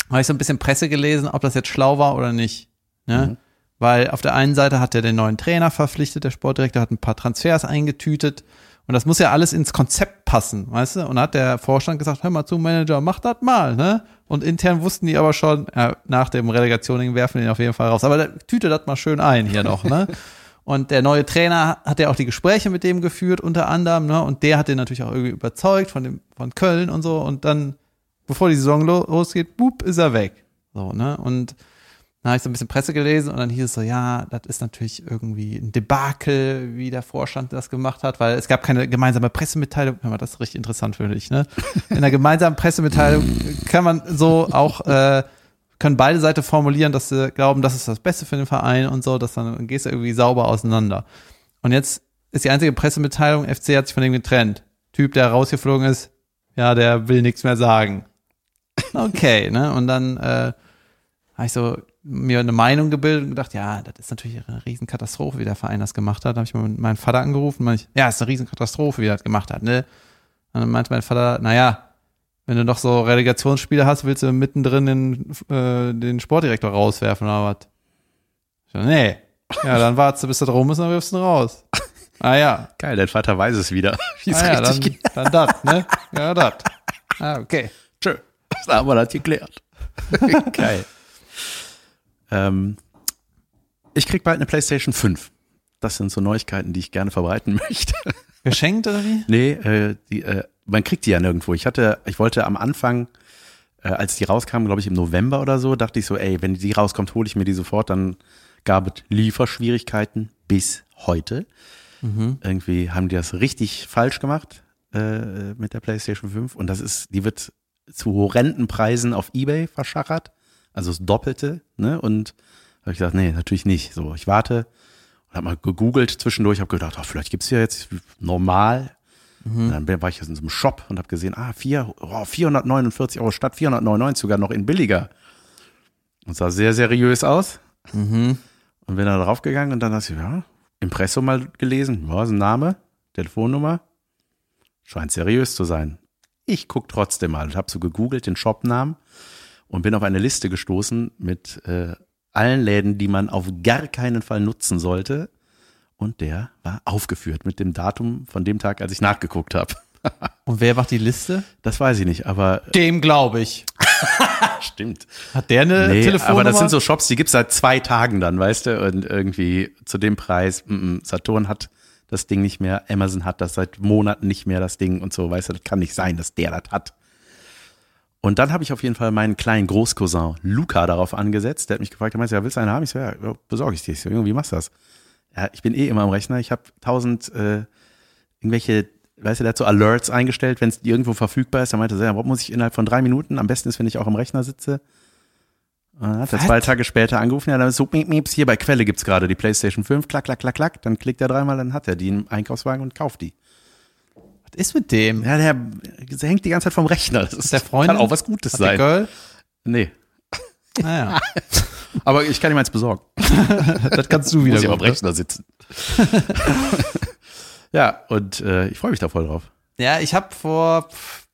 habe ich so ein bisschen Presse gelesen, ob das jetzt schlau war oder nicht. Ne? Weil auf der einen Seite hat er den neuen Trainer verpflichtet, der Sportdirektor hat ein paar Transfers eingetütet und das muss ja alles ins Konzept passen, weißt du? Und da hat der Vorstand gesagt, hör mal zu, Manager, mach das mal, ne? Und intern wussten die aber schon, ja, nach dem Relegation werfen wir ihn auf jeden Fall raus. Aber der, tüte das mal schön ein hier noch, ne? Und der neue Trainer hat ja auch die Gespräche mit dem geführt, unter anderem, ne? Und der hat den natürlich auch irgendwie überzeugt von dem, von Köln und so. Und dann, bevor die Saison lo- losgeht, boop, ist er weg. So, ne? Und dann habe ich so ein bisschen Presse gelesen und dann hieß es so, ja, das ist natürlich irgendwie ein Debakel, wie der Vorstand das gemacht hat, weil es gab keine gemeinsame Pressemitteilung. Hör mal, das ist richtig interessant für dich, ne? In einer gemeinsamen Pressemitteilung kann man so auch, äh, können beide Seiten formulieren, dass sie glauben, das ist das Beste für den Verein und so, dass dann, dann gehst du irgendwie sauber auseinander. Und jetzt ist die einzige Pressemitteilung, FC hat sich von dem getrennt. Typ, der rausgeflogen ist, ja, der will nichts mehr sagen. Okay, ne? Und dann äh, habe ich so mir eine Meinung gebildet und gedacht, ja, das ist natürlich eine Riesenkatastrophe, wie der Verein das gemacht hat. Da habe ich mal meinen Vater angerufen, meinte ich, ja, ist eine Riesenkatastrophe, wie er das gemacht hat, ne? Und dann meinte mein Vater, naja, wenn du noch so Relegationsspiele hast, willst du mittendrin den, äh, den Sportdirektor rauswerfen oder was? Ich so, nee. Ja, dann wartest du, bis er rum ist, und dann wirfst du ihn raus. Ah ja, Geil, dein Vater weiß es wieder. Wie es ah, ja richtig dann, geht. dann das, ne? Ja, das. Ah, okay. Tschö. Das haben wir das geklärt. Geil. Ähm, ich krieg bald eine PlayStation 5. Das sind so Neuigkeiten, die ich gerne verbreiten möchte. Geschenkt oder wie? Nee, äh, die, äh, man kriegt die ja nirgendwo. Ich hatte, ich wollte am Anfang, äh, als die rauskamen, glaube ich im November oder so, dachte ich so, ey, wenn die rauskommt, hole ich mir die sofort. Dann gab es Lieferschwierigkeiten bis heute. Irgendwie haben die das richtig falsch gemacht äh, mit der PlayStation 5 und das ist, die wird zu horrenden Preisen auf eBay verschachert, also das Doppelte. Ne? Und habe ich gesagt, nee, natürlich nicht. So, ich warte und habe mal gegoogelt zwischendurch, habe gedacht, oh, vielleicht gibt's ja jetzt normal. Und Dann war ich in so einem Shop und habe gesehen, ah, vier, oh, 449 Euro statt 499 sogar noch in billiger. Und sah sehr seriös aus. Mhm. Und bin da draufgegangen und dann hast du, ja, Impressum mal gelesen, ja, ist ein Name, Telefonnummer. Scheint seriös zu sein. Ich guck trotzdem mal und habe so gegoogelt den Shopnamen und bin auf eine Liste gestoßen mit äh, allen Läden, die man auf gar keinen Fall nutzen sollte. Und der war aufgeführt mit dem Datum von dem Tag, als ich nachgeguckt habe. Und wer macht die Liste? Das weiß ich nicht, aber Dem glaube ich. stimmt. Hat der eine Nee, Telefonnummer? aber das sind so Shops, die gibt's seit zwei Tagen dann, weißt du, und irgendwie zu dem Preis, mm, mm, Saturn hat das Ding nicht mehr, Amazon hat das seit Monaten nicht mehr, das Ding und so, weißt du, das kann nicht sein, dass der das hat. Und dann habe ich auf jeden Fall meinen kleinen Großcousin Luca darauf angesetzt. Der hat mich gefragt, er meinte, ja, willst du eine haben? Ich so, ja, besorge ich dir. Ich so, Junge, wie machst du das? Ja, ich bin eh immer am Rechner. Ich habe tausend äh, irgendwelche, weißt du, hat so Alerts eingestellt, wenn es irgendwo verfügbar ist. Er meinte, ja, warum muss ich innerhalb von drei Minuten? Am besten ist, wenn ich auch am Rechner sitze. Und dann hat er zwei Tage später angerufen, ja, dann ist so, miep, mieps, hier bei Quelle gibt's gerade die PlayStation 5, klack, klack, klack, klack. Dann klickt er dreimal, dann hat er die im Einkaufswagen und kauft die. Was ist mit dem? Ja, der, hängt die ganze Zeit vom Rechner. Das ist, der Freund kann auch was Gutes Hat sein. Girl? Nee. Naja, Aber ich kann ihm eins besorgen. das kannst du wieder. Muss ich am ne? Rechner sitzen. ja, und äh, ich freue mich da voll drauf. Ja, ich habe vor pff,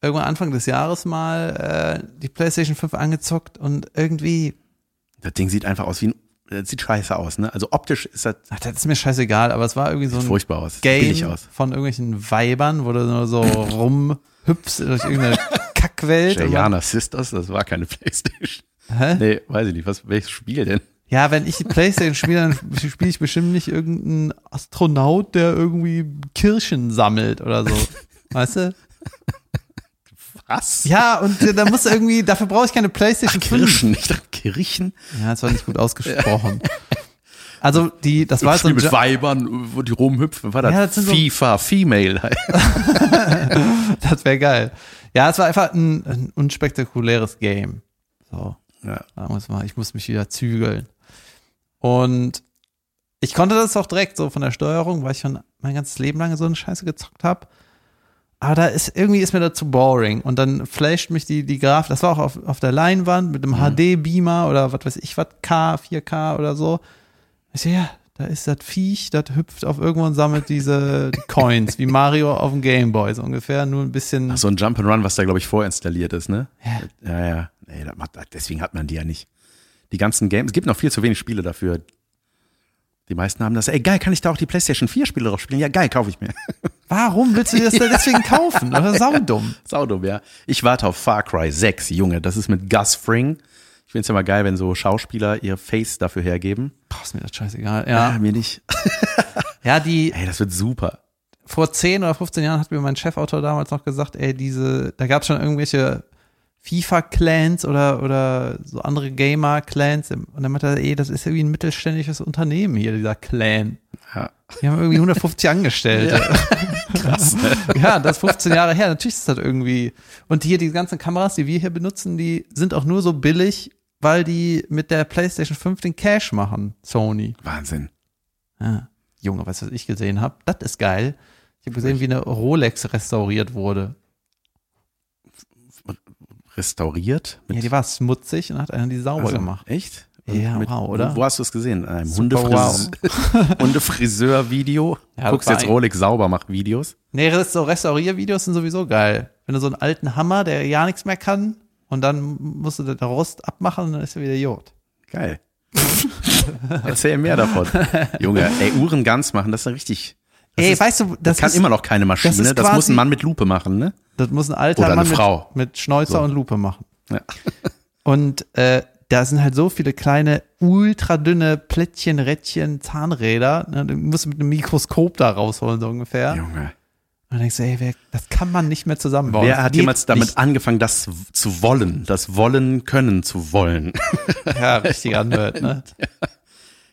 irgendwann Anfang des Jahres mal äh, die PlayStation 5 angezockt und irgendwie, Das Ding sieht einfach aus wie ein, das sieht scheiße aus, ne? Also optisch ist das ach, das ist mir scheißegal, aber es war irgendwie so ein furchtbar aus. Game aus. von irgendwelchen Weibern, wo du nur so rumhüpfst durch irgendeine Kackwelt. Jana Sisters, das war keine Playstation. Hä? Nee, weiß ich nicht. Was, welches Spiel denn? Ja, wenn ich die Playstation spiele, dann spiele ich bestimmt nicht irgendeinen Astronaut, der irgendwie Kirchen sammelt oder so. Weißt du? Was? Ja, und äh, da muss irgendwie, dafür brauche ich keine Playstation 5. Kirchen, ich dachte Kirchen. Ja, das war nicht gut ausgesprochen. Also die, das war so ein mit Jo- Weibern, wo die rumhüpfen. War das, Ja, das sind so- FIFA, Female. Das wäre geil. Ja, es war einfach ein, ein unspektakuläres Game. So, ja. muss man, ich muss mich wieder zügeln. Und ich konnte das auch direkt so von der Steuerung, weil ich schon mein ganzes Leben lang so eine Scheiße gezockt habe. Aber da ist irgendwie ist mir das zu boring. Und dann flasht mich die, die Grafik, das war auch auf, auf der Leinwand mit einem HD-Beamer oder was weiß ich, was K, 4K oder so. Ich sehe, ja, da ist das Viech, das hüpft auf irgendwo und sammelt diese die Coins, wie Mario auf dem Gameboy, so ungefähr, nur ein bisschen. Ach, so ein Jump'n'Run, was da, glaube ich, vorinstalliert ist, ne? Ja. Ja, ja. Nee, das macht, deswegen hat man die ja nicht. Die ganzen Games, es gibt noch viel zu wenig Spiele dafür. Die meisten haben das, ey, geil, kann ich da auch die PlayStation 4 Spiele drauf spielen? Ja, geil, kaufe ich mir. Warum willst du dir das denn deswegen kaufen? Das ist saudumm. Saudumm, ja. Ich warte auf Far Cry 6, Junge. Das ist mit Gus Fring. Ich find's ja mal geil, wenn so Schauspieler ihr Face dafür hergeben. Boah, ist mir das scheißegal. Ah, Ja, mir nicht. ja die, Ey, das wird super. vor 10 oder 15 Jahren hat mir mein Chefautor damals noch gesagt, ey, diese, da gab es schon irgendwelche FIFA-Clans oder, oder so andere Gamer-Clans. Und dann meinte er, ey, das ist irgendwie ein mittelständisches Unternehmen hier, dieser Clan. Ja. Die haben irgendwie 150 Angestellte. Krass. Ne? Ja, das ist 15 Jahre her. Natürlich ist das irgendwie. Und hier die ganzen Kameras, die wir hier benutzen, die sind auch nur so billig, weil die mit der PlayStation 5 den Cash machen, Sony. Wahnsinn. Ja. Junge, weißt du, was ich gesehen habe? Das ist geil. Ich habe gesehen, wie eine Rolex restauriert wurde. Restauriert? Ja, die war schmutzig und hat einer die sauber Also, gemacht. Echt? Ja, wow, oder? Wo, hast du es gesehen? In einem Super Hundefris Hundefriseur-Video? Ja, Guckst jetzt ein- Rolex sauber macht Videos? Nee, so Restauriervideos sind sowieso geil. Wenn du so einen alten Hammer, der ja nichts mehr kann, und dann musst du den Rost abmachen und dann ist er wieder Jod. Geil. Erzähl mehr davon. Junge, ey, Uhren ganz machen, das ist richtig. Das Ey, ist, weißt du, das, das, kann ist, immer noch keine Maschine. das Das, muss ein Mann mit Lupe machen, ne? das muss ein alter Oder Mann mit, mit Schnäuzer So. und Lupe machen. Ja. Und äh, da sind halt so viele kleine, ultra dünne Plättchen, Rädchen, Zahnräder. Ne? Du musst mit einem Mikroskop da rausholen, so ungefähr. Junge. Und dann denkst du, ey, wer, das kann man nicht mehr zusammenbauen. Wer Das hat jemals damit nicht. angefangen, das zu wollen? Das Wollen können zu wollen. Ja, richtiger Nerd, ne?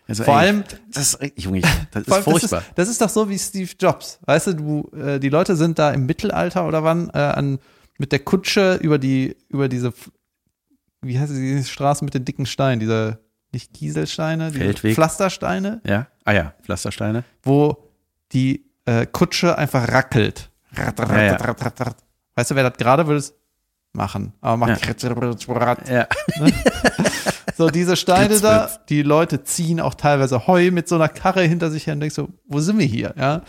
Also, Vor ey, allem- das ist, Junge, das ist furchtbar. Das ist, das ist doch so wie Steve Jobs. Weißt du, du, äh, die Leute sind da im Mittelalter oder wann äh, an, mit der Kutsche über die, über diese, wie heißt die Straße mit den dicken Steinen, diese, nicht Kieselsteine, Feldweg. Pflastersteine, ja? Ah ja, Pflastersteine. wo die äh, Kutsche einfach rackelt. Rat, rat, Ja, ja. Weißt du, wer das gerade würde es machen? Aber macht Ja. so diese Steine da, die Leute ziehen auch teilweise Heu mit so einer Karre hinter sich her und denkst so, wo sind wir hier? Ja.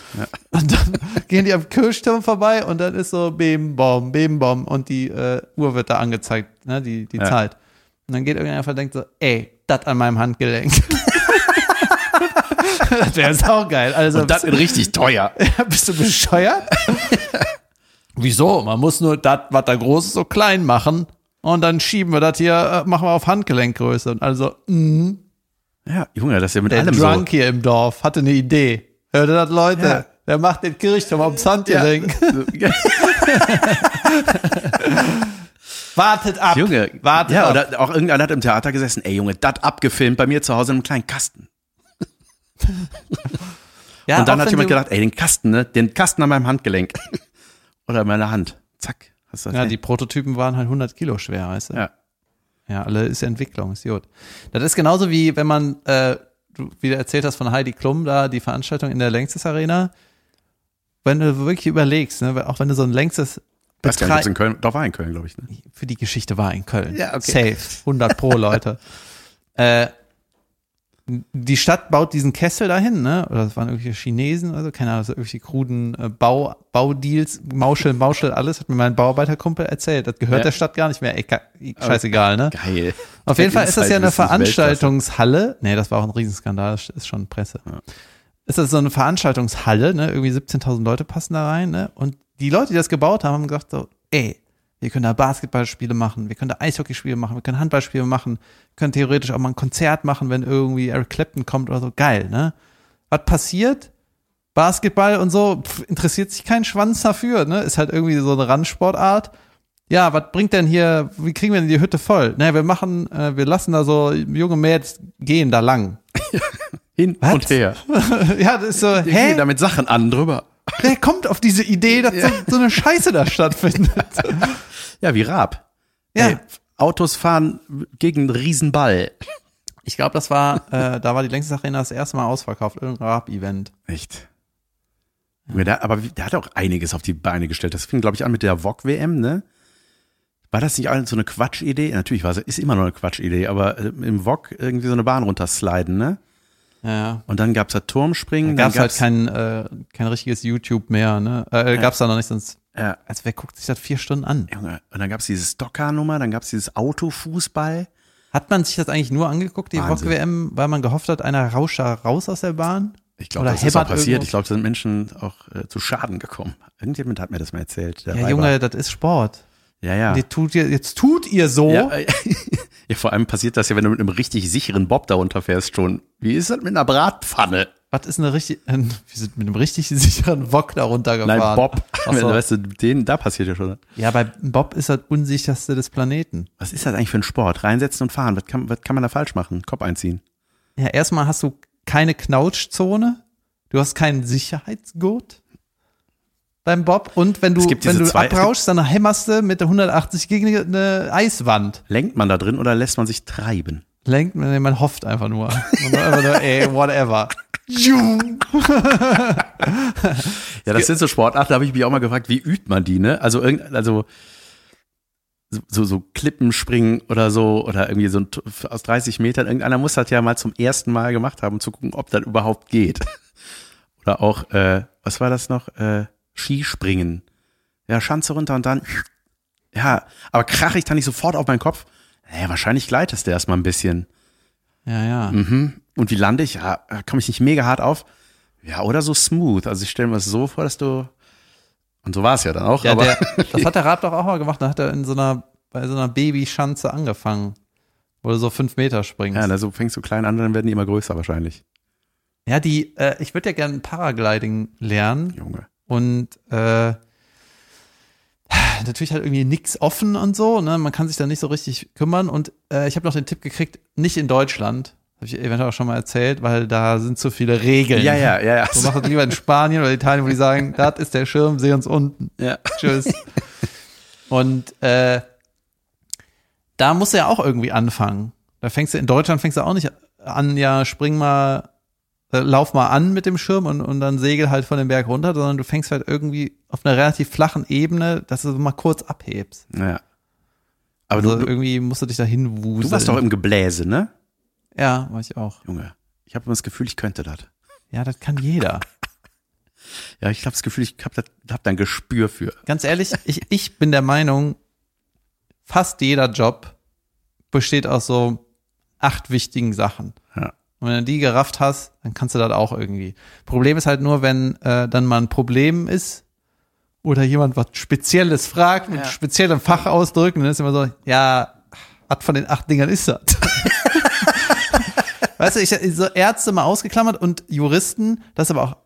Und dann gehen die am Kirchturm vorbei und dann ist so Bim Bom, Bim Bom und die äh, Uhr wird da angezeigt, ne, die, die Ja. Zeit. Und dann geht irgendjemand einfach und denkt so, ey, das an meinem Handgelenk. das wäre saugeil. Also Und das wird richtig teuer. bist du bescheuert? Wieso? Man muss nur das, was da groß ist, so klein machen. Und dann schieben wir das hier, äh, machen wir auf Handgelenkgröße. Und also, mh, Ja, Junge, das ist ja mit der allem Drunk hier im Dorf hatte eine Idee. Hört ihr das, Leute? Ja. Der macht den Kirchturm aufs so. Handgelenk. Ja. Wartet ab. Junge, wartet ja, ab. oder auch irgendeiner hat im Theater gesessen, ey Junge, das abgefilmt bei mir zu Hause in einem kleinen Kasten. ja, und dann hat jemand gedacht, ey, den Kasten, ne, den Kasten an meinem Handgelenk. oder an meiner Hand. Zack. Hast du das Ja, hin? die Prototypen waren halt 100 Kilo schwer, weißt du? ja. Ja, alle ist Entwicklung, ist gut. Das ist genauso wie, wenn man, äh, du wieder erzählt hast von Heidi Klum da, die Veranstaltung in der Längstes Arena. Wenn du wirklich überlegst, ne, auch wenn du so ein Längstes Weiß gar nicht, ob's in Köln, doch war in Köln, glaube ich. Ne? für die Geschichte war in Köln. Ja, okay. Safe. 100 pro, Leute. äh, die Stadt baut diesen Kessel dahin, ne? Oder das waren irgendwelche Chinesen, also keine Ahnung, so irgendwelche kruden äh, Bau, Baudeals, Mauschel, Mauschel, alles, hat mir mein Bauarbeiterkumpel erzählt. Das gehört Ja. der Stadt gar nicht mehr. Ey, scheißegal, ne? Geil. Auf jeden Fall ist das ja eine. Veranstaltungshalle. Nee, das war auch ein Riesenskandal, das ist schon Presse. Ist das so eine Veranstaltungshalle, ne? Irgendwie 17.000 Leute passen da rein, ne? Und die Leute, die das gebaut haben, haben gesagt so, ey, wir können da Basketballspiele machen, wir können da Eishockeyspiele machen, wir können Handballspiele machen, können theoretisch auch mal ein Konzert machen, wenn irgendwie Eric Clapton kommt oder so. Geil, ne? Was passiert? Basketball und so, pff, interessiert sich kein Schwanz dafür, ne? Ist halt irgendwie so eine Randsportart. Ja, was bringt denn hier, wie kriegen wir denn die Hütte voll? Naja, wir machen, äh, wir lassen da so junge Mädels gehen da lang. Hin Was? und her. ja, das ist so, hä? gehen da mit Sachen an drüber. Wer kommt auf diese Idee, dass so, so eine Scheiße da stattfindet? Ja, wie Raab. Ja. Ey, Autos fahren gegen einen Riesenball. Ich glaube, das war, äh, da war die längste Arena das erste Mal ausverkauft, irgendein Rap-Event. Echt. Ja. Der, aber der hat auch einiges auf die Beine gestellt. Das fing, glaube ich, an mit der VOG-WM, ne? War das nicht so eine Quatschidee? Natürlich war es, ist immer noch eine Quatschidee, aber äh, im VOG irgendwie so eine Bahn runtersliden, ne? Ja. Und dann gab's da Turmspringen. Da gab's dann halt kein, äh, kein richtiges YouTube mehr, ne? Äh, gab's da noch nicht, sonst, Ja, also wer guckt sich das vier Stunden an? Junge. Und dann gab's diese Stocker-Nummer, dann gab's dieses Autofußball. Hat man sich das eigentlich nur angeguckt, die. Rock-WM, weil man gehofft hat, einer rauscht raus aus der Bahn? Ich glaube, das ist auch passiert. irgendwo- Ich glaube, da sind Menschen auch äh, zu Schaden gekommen. Irgendjemand hat mir das mal erzählt. Ja, dabei Junge, das ist Sport. Ja, ja. Jetzt tut ihr, jetzt tut ihr so. Ja, äh, ja, vor allem passiert das ja, wenn du mit einem richtig sicheren Bob da runterfährst schon. Wie ist das mit einer Bratpfanne? Was ist eine richtig, äh, wir sind mit einem richtig sicheren Wok da runtergefahren. Nein, Bob. So. Weißt du, den, da passiert ja schon. Ja, bei Bob ist das unsicherste des Planeten. Was ist das eigentlich für ein Sport? Reinsetzen und fahren. Was kann, was kann man da falsch machen? Kopf einziehen. Ja, erstmal hast du keine Knautschzone. Du hast keinen Sicherheitsgurt beim Bob. Und wenn du, wenn du zwei- abrauschst, dann hämmerst du mit der 180 gegen eine Eiswand. Lenkt man da drin oder lässt man sich treiben? Lenkt, man man hofft einfach nur. Man einfach nur, ey, whatever. Ja, das sind so Sportarten, da habe ich mich auch mal gefragt, wie übt man die, ne? Also irgend, also so, so, Klippen springen oder so oder irgendwie so ein, aus 30 Metern. Irgendeiner muss das ja mal zum ersten Mal gemacht haben, um zu gucken, ob das überhaupt geht. Oder auch, äh, was war das noch? Äh, Skispringen. Ja, Schanze runter und dann, ja, aber krach ich dann nicht sofort auf meinen Kopf? Naja, wahrscheinlich gleitest du erstmal ein bisschen. Ja, ja. Mhm. Und wie lande ich? Ja, da komme ich nicht mega hart auf. Ja, oder so smooth. Also ich stelle mir das so vor, dass du. Und so war es ja dann auch. Ja, aber der, das hat der Raab doch auch mal gemacht. Da hat er in so einer, bei so einer Babyschanze angefangen. Wo du so fünf Meter springst. ja, Ja, also fängst du klein an, dann werden die immer größer wahrscheinlich. die, äh, ich würde ja gerne Paragliding lernen. Junge. Und äh, natürlich halt irgendwie nix offen und so, ne? Man kann sich da nicht so richtig kümmern. Und äh, ich habe noch den Tipp gekriegt, nicht in Deutschland. Habe ich eventuell auch schon mal erzählt, weil da sind zu viele Regeln. Ja, ja, ja, ja. So macht es lieber in Spanien oder Italien, wo die sagen, das ist der Schirm, seh uns unten. ja. Tschüss. Und äh, da musst du ja auch irgendwie anfangen. Da fängst du in Deutschland fängst du auch nicht an, ja, spring mal, lauf mal an mit dem Schirm und, und dann segel halt von dem Berg runter, sondern du fängst halt irgendwie auf einer relativ flachen Ebene, dass du mal kurz abhebst. ja. Aber Also du, irgendwie musst du dich da hinwuseln. du warst doch im Gebläse, ne? Ja, war ich auch. Junge. Ich habe immer das Gefühl, ich könnte das. Ja, das kann jeder. Ja, ich habe das Gefühl, ich habe hab da ein Gespür für. Ganz ehrlich, ich, ich bin der Meinung, fast jeder Job besteht aus so acht wichtigen Sachen. Ja. Und wenn du die gerafft hast, dann kannst du das auch irgendwie. Problem ist halt nur, wenn äh, dann mal ein Problem ist oder jemand was Spezielles fragt mit Ja. speziellem Fachausdrücken, dann ist immer so, ja, was von den acht Dingern ist das? weißt du, ich so Ärzte mal ausgeklammert und Juristen, das aber auch,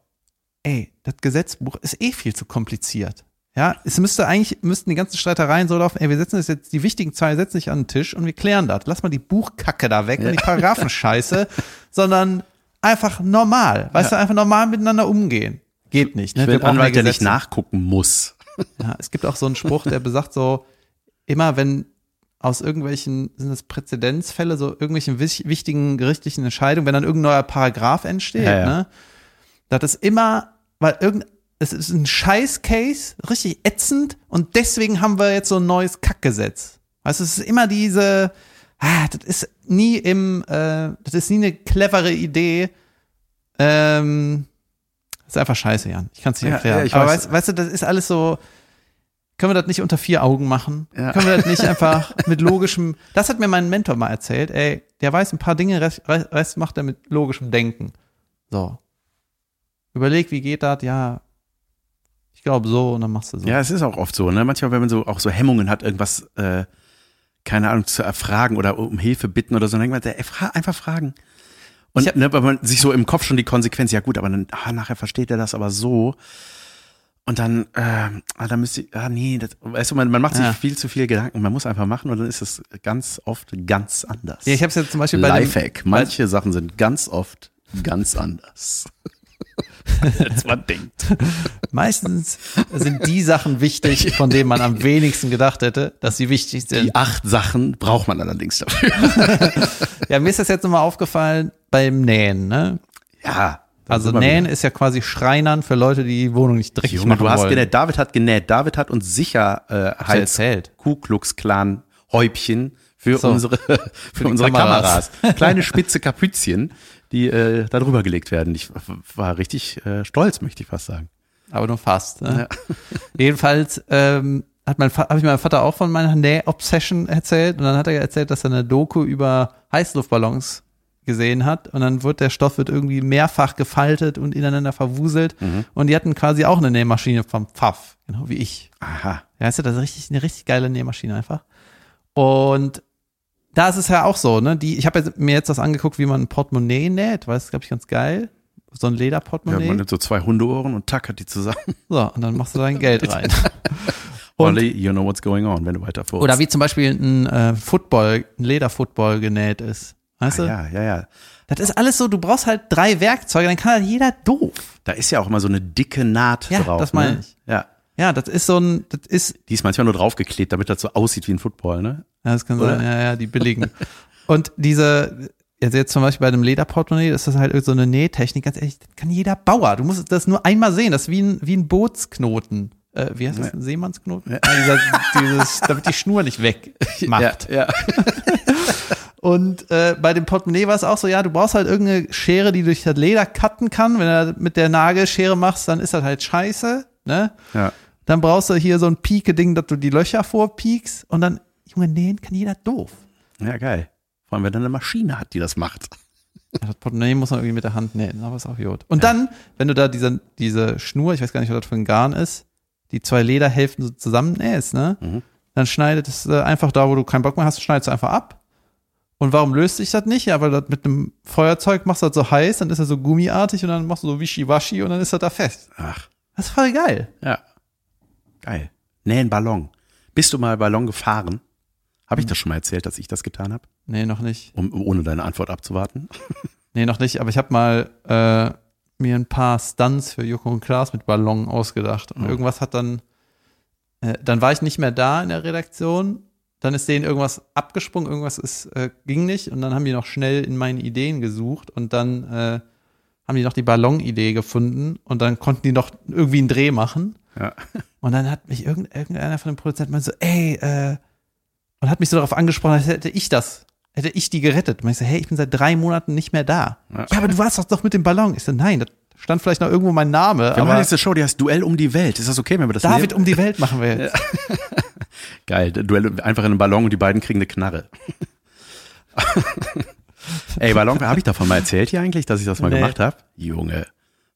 ey, das Gesetzbuch ist eh viel zu kompliziert. Ja, es müsste eigentlich, müssten die ganzen Streitereien so laufen, ey, wir setzen das jetzt, die wichtigen Zahlen setzen sich an den Tisch und wir klären das. Lass mal die Buchkacke da weg und die Paragraphenscheiße, sondern einfach normal, weißt du, einfach normal miteinander umgehen. Geht nicht. Ne? Ich Wir will brauchen Anwalt, der nicht nachgucken muss. Ja, es gibt auch so einen Spruch, der besagt so, immer wenn aus irgendwelchen, sind das Präzedenzfälle, so irgendwelchen wich- wichtigen gerichtlichen Entscheidungen, wenn dann irgendein neuer Paragraph entsteht, Ja, ja. ne, das ist immer, weil irgend, es ist ein Scheiß-Case, richtig ätzend und deswegen haben wir jetzt so ein neues Kackgesetz. Weißt du, es ist immer diese, ah, das ist nie im, äh, das ist nie eine clevere Idee, ähm, das ist einfach scheiße, Jan. Ich kann es nicht Ja, erklären. ja, Aber weiß. weißt, weißt du, das ist alles so, können wir das nicht unter vier Augen machen? Ja. Können wir das nicht einfach mit logischem, das hat mir mein Mentor mal erzählt, ey, der weiß ein paar Dinge, Rest, Rest macht er mit logischem Denken. So. Überleg, wie geht das? Ja, ich glaube so und dann machst du so. Ja, es ist auch oft so, ne? Manchmal, wenn man so auch so Hemmungen hat, irgendwas, äh, keine Ahnung, zu erfragen oder um Hilfe bitten oder so, dann denkt man, ey, fra einfach fragen. Und hab- ne, weil man sich so im Kopf schon die Konsequenz, ja gut, aber dann, ah, nachher versteht er das aber so. Und dann, äh, ah, dann müsste ich, ah, nee, das, weißt du, man, man macht sich Ja. viel zu viel Gedanken, man muss einfach machen und dann ist es ganz oft ganz anders. Ja, ich habe es jetzt zum Beispiel bei Lifehack. Manche Sachen sind ganz oft ganz anders. Als man denkt. meistens sind die Sachen wichtig, von denen man am wenigsten gedacht hätte, dass sie wichtig sind. Die acht Sachen braucht man allerdings dafür. Ja, mir ist das jetzt nochmal aufgefallen beim Nähen, ne? Ja. Also Nähen wieder. ist ja quasi Schreinern für Leute, die die Wohnung nicht dreckig Junge, machen du hast wollen. genäht. David hat genäht. David hat uns sicher äh, erzählt. Ku Klux Klan Häubchen für So. unsere für unsere Kameras. Kameras. Kleine spitze Kapützchen, die äh, da drüber gelegt werden. Ich war richtig äh, stolz, möchte ich fast sagen. aber nur fast. Ne? Jedenfalls ähm, hat mein habe ich meinem Vater auch von meiner Näh-Obsession erzählt und dann hat er erzählt, dass er eine Doku über Heißluftballons gesehen hat und dann wird der Stoff wird irgendwie mehrfach gefaltet und ineinander verwuselt und die hatten quasi auch eine Nähmaschine vom Pfaff, genau wie ich. Aha. Ja, weißt du, das ist richtig, eine richtig geile Nähmaschine einfach. Und da ist es ja auch so, ne? Die, ich habe mir jetzt das angeguckt, wie man ein Portemonnaie näht, weil das glaube ich, ganz geil. So ein Ja, Lederportemonnaie. man nimmt so zwei Hundeohren und tackert die zusammen. so, und dann machst du dein Geld rein. Olli, you know what's going on, wenn du weiter vor. Oder wie zum Beispiel ein äh, Football, ein Lederfootball genäht ist. Weißt du? ja, ja, ja. Das ist alles so, du brauchst halt drei Werkzeuge, dann kann halt jeder doof. Da ist ja auch immer so eine dicke Naht Ja, drauf. das meine ne? ich. Ja. Ja, das ist so ein, das ist, Die ist manchmal nur draufgeklebt, damit das so aussieht wie ein Football, ne? Ja, das kann Oder? sein, ja, ja, die billigen. Und diese, also jetzt zum Beispiel bei dem Lederportemonnaie, das ist halt so eine Nähtechnik, ganz ehrlich, das kann jeder Bauer. Du musst das nur einmal sehen, das ist wie ein, wie ein Bootsknoten. Äh, wie heißt das? Ein Seemannsknoten? Ja. dieser, dieses, damit die Schnur nicht weg macht. Ja, ja. Und äh, bei dem Portemonnaie war es auch so, ja, du brauchst halt irgendeine Schere, die durch das Leder cutten kann. Wenn du mit der Nagelschere machst, dann ist das halt scheiße, ne? ja. Dann brauchst du hier so ein Pieke-Ding, dass du die Löcher vorpiekst und dann, Junge, nähen kann jeder doof. Ja, geil. Vor allem, wenn er eine Maschine hat, die das macht. Ja, das Portemonnaie muss man irgendwie mit der Hand nähen, aber ist auch gut. Und dann, wenn du da diese, diese Schnur, ich weiß gar nicht, was das für ein Garn ist, die zwei Lederhälften so zusammen nähst, ne? Mhm. Dann schneidet es äh, einfach da, wo du keinen Bock mehr hast, schneidest du einfach ab. Und warum löst sich das nicht? Ja, weil das mit einem Feuerzeug machst du das so heiß, dann ist er so gummiartig und dann machst du so wischiwaschi und dann ist er da fest. Ach, Das ist voll geil. ja. Geil. Nähen Ballon. Bist du mal Ballon gefahren? Habe ich das schon mal erzählt, dass ich das getan habe? Nee, noch nicht. Um, ohne deine Antwort abzuwarten. Nee, noch nicht, aber ich habe mal äh, mir ein paar Stunts für Joko und Klaas mit Ballon ausgedacht. Und Oh. irgendwas hat dann, äh, dann war ich nicht mehr da in der Redaktion. Dann ist denen irgendwas abgesprungen, irgendwas ist, äh, ging nicht. Und dann haben die noch schnell in meinen Ideen gesucht und dann äh, haben die noch die Ballon-Idee gefunden und dann konnten die noch irgendwie einen Dreh machen. Ja. Und dann hat mich irgend, irgendeiner von den Produzenten mal so, ey, äh, und hat mich so darauf angesprochen, als hätte ich das, hätte ich die gerettet. Und ich so, hey, ich bin seit drei Monaten nicht mehr da. Ja. Ja, aber du warst doch doch mit dem Ballon. Ich so, nein, da stand vielleicht noch irgendwo mein Name, Wir machen aber jetzt eine Show, die heißt Duell um die Welt. Ist das okay, wenn wir das David nehmen? um die Welt machen wir jetzt. Geil, Duell einfach in einen Ballon und die beiden kriegen eine Knarre. Ey, Ballon, habe ich davon mal erzählt hier eigentlich, dass ich das mal Nee. gemacht habe? Junge,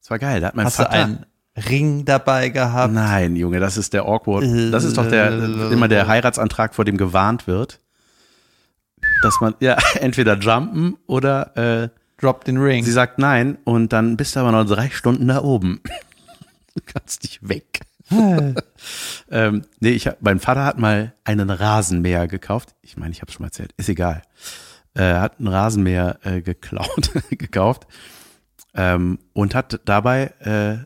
das war geil. Da hat mein Hast du Vater einen Ring dabei gehabt? Nein, Junge, das ist der awkward. Das ist doch der immer der Heiratsantrag, vor dem gewarnt wird, dass man ja entweder jumpen oder äh, Drop den Ring. sie sagt nein und dann bist du aber noch drei Stunden da oben. Du kannst nicht weg. ähm, nee, ich, hab- mein Vater hat mal einen Rasenmäher gekauft. Ich meine, ich habe schon mal erzählt, ist egal. Er hat einen Rasenmäher äh, geklaut, gekauft ähm, und hat dabei, äh,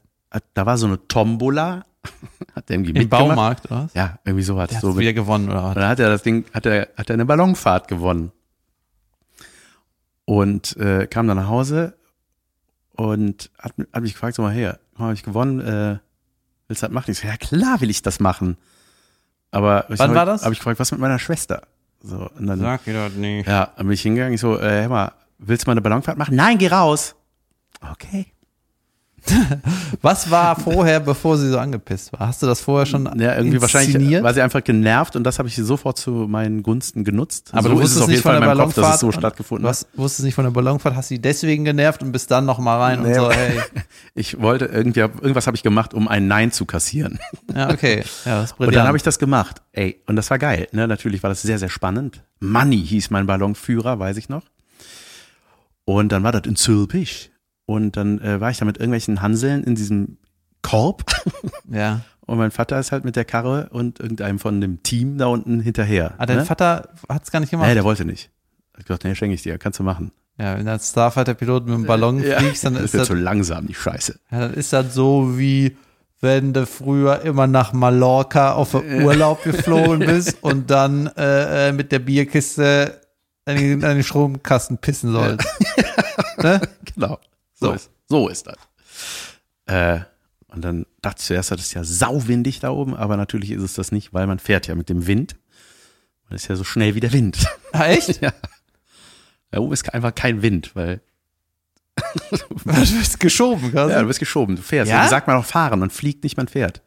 da war so eine Tombola, hat er irgendwie Im mitgemacht. Baumarkt, oder was? Ja, irgendwie. Der hat so mit, wieder gewonnen, oder was? dann hat er das Ding, hat er, hat er eine Ballonfahrt gewonnen. Und äh, kam dann nach Hause und hat, hat mich gefragt, so mal her, habe ich gewonnen, äh, willst du das machen? Ich so, ja klar will ich das machen. Aber ich Wann hab, war das? Habe ich gefragt, was mit meiner Schwester? So, und dann, Sag mir das nicht. ja, dann bin ich hingegangen, ich so, äh, hör mal, willst du mal eine Ballonfahrt machen? Nein, geh raus. Okay. Was war vorher, bevor sie so angepisst war? Hast du das vorher schon Ja, irgendwie wahrscheinlich inszeniert? war sie einfach genervt und das habe ich sofort zu meinen Gunsten genutzt. Aber so du wusstest auf nicht jeden von Fall der in meinem Kopf, dass es so stattgefunden Du hat. hast, wusstest nicht von der Ballonfahrt, hast sie deswegen genervt und bist dann noch mal rein und Nee. so, hey. Ich wollte irgendwie, irgendwas habe ich gemacht, um ein Nein zu kassieren. Ja, okay. Ja, das ist Und dann habe ich das gemacht. Ey, und das war geil. Ne? Natürlich war das sehr, sehr spannend. Money hieß mein Ballonführer, weiß ich noch. Und dann war das in Zülpich. Und dann äh, war ich da mit irgendwelchen Hanseln in diesem Korb. ja. Und mein Vater ist halt mit der Karre und irgendeinem von dem Team da unten hinterher. Ah, dein ne? Vater hat es gar nicht gemacht. Nee, der wollte nicht. Ich gesagt, nee, schenke ich dir, kannst du machen. ja, wenn du als Starfighter-Pilot mit dem Ballon fliegst, dann das ist das, zu langsam, die Scheiße. ja, dann ist das so wie wenn du früher immer nach Mallorca auf Urlaub geflogen bist und dann äh, äh, mit der Bierkiste an den, an den Stromkasten pissen sollst. ne? Genau. So, So. Ist, so ist das. Äh, und dann dachte ich zuerst, das ist ja sauwindig da oben, aber natürlich ist es das nicht, weil man fährt ja mit dem Wind. Man ist ja so schnell wie der Wind. Ah, echt? ja. Da oben ist einfach kein Wind, weil Du bist geschoben, quasi. ja, du bist geschoben, du fährst. Ja? Ja? sagt man auch fahren, man fliegt nicht, man fährt.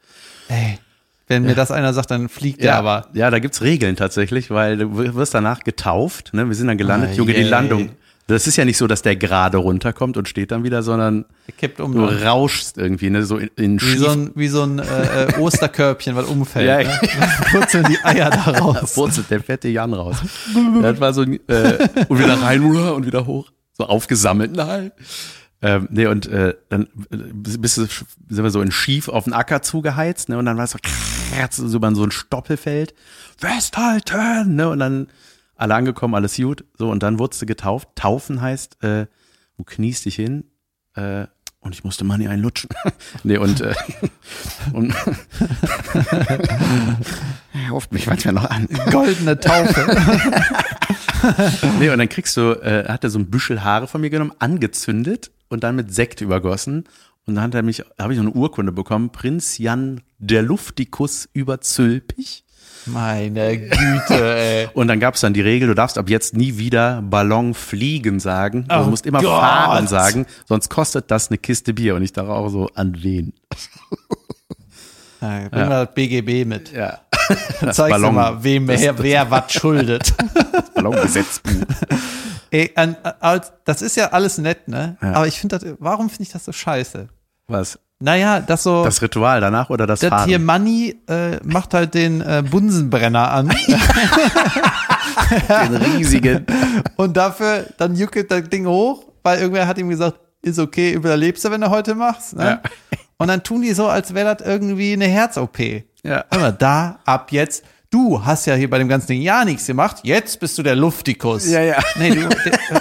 Ey, wenn mir das einer sagt, dann fliegt der aber. ja, da gibt's Regeln tatsächlich, weil du wirst danach getauft. Ne? Wir sind dann gelandet. Ah, Junge, die yay. Landung. Das ist ja nicht so, dass der gerade runterkommt und steht dann wieder, sondern Der kippt um. du ne? rauschst irgendwie, ne? so in, in Wie so ein, wie so ein äh, äh, Osterkörbchen, was umfällt. Ja, ne? Dann Purzeln die Eier da raus. wurzelt der fette Jan raus. das war so ein, äh, und wieder rein und wieder hoch. So aufgesammelt. Nein. Ähm, nee, und äh, dann äh, bist du, sind wir so in schief auf den Acker zugeheizt, ne? Und dann war es so, so über so ein Stoppelfeld. Festhalten! Ne? Und dann alle angekommen, alles gut. So, und dann wurdest du getauft. Taufen heißt, äh, du kniest dich hin, äh, und ich musste Money einlutschen. nee, und, äh, und er ruft mich manchmal noch an. Goldene Taufe. Nee, und dann kriegst du, äh, hat er so ein Büschel Haare von mir genommen, angezündet und dann mit Sekt übergossen. Und dann hat er mich, habe ich so eine Urkunde bekommen, Prinz Jan der Luftikus über Zülpich. Meine Güte, ey. Und dann gab es dann die Regel, du darfst ab jetzt nie wieder Ballon fliegen sagen. Du Oh musst immer Gott. fahren sagen, sonst kostet das eine Kiste Bier. Und ich dachte auch so, an wen? Ja, bring mal das BGB mit. Ja. Dann Das zeigst Ballon, du mal, wem das- wer, wer was schuldet. Ballongesetzbuch. Ey, an, als, das ist ja alles nett, ne? Ja. Aber ich finde das, warum finde ich das so scheiße? Was? Naja, das so, Das Ritual danach oder das, das Fahren? hier Money äh, macht halt den äh, Bunsenbrenner an Den riesigen. und dafür dann juckelt das Ding hoch, weil irgendwer hat ihm gesagt, ist okay, überlebst du, wenn du heute machst. Ne? Ja. Und dann tun die so, als wäre das irgendwie eine Herz-OP. Ja. Mal, da, ab jetzt, du hast ja hier bei dem ganzen Ding ja nichts gemacht, jetzt bist du der Luftikus. Ja, ja. Nee, du,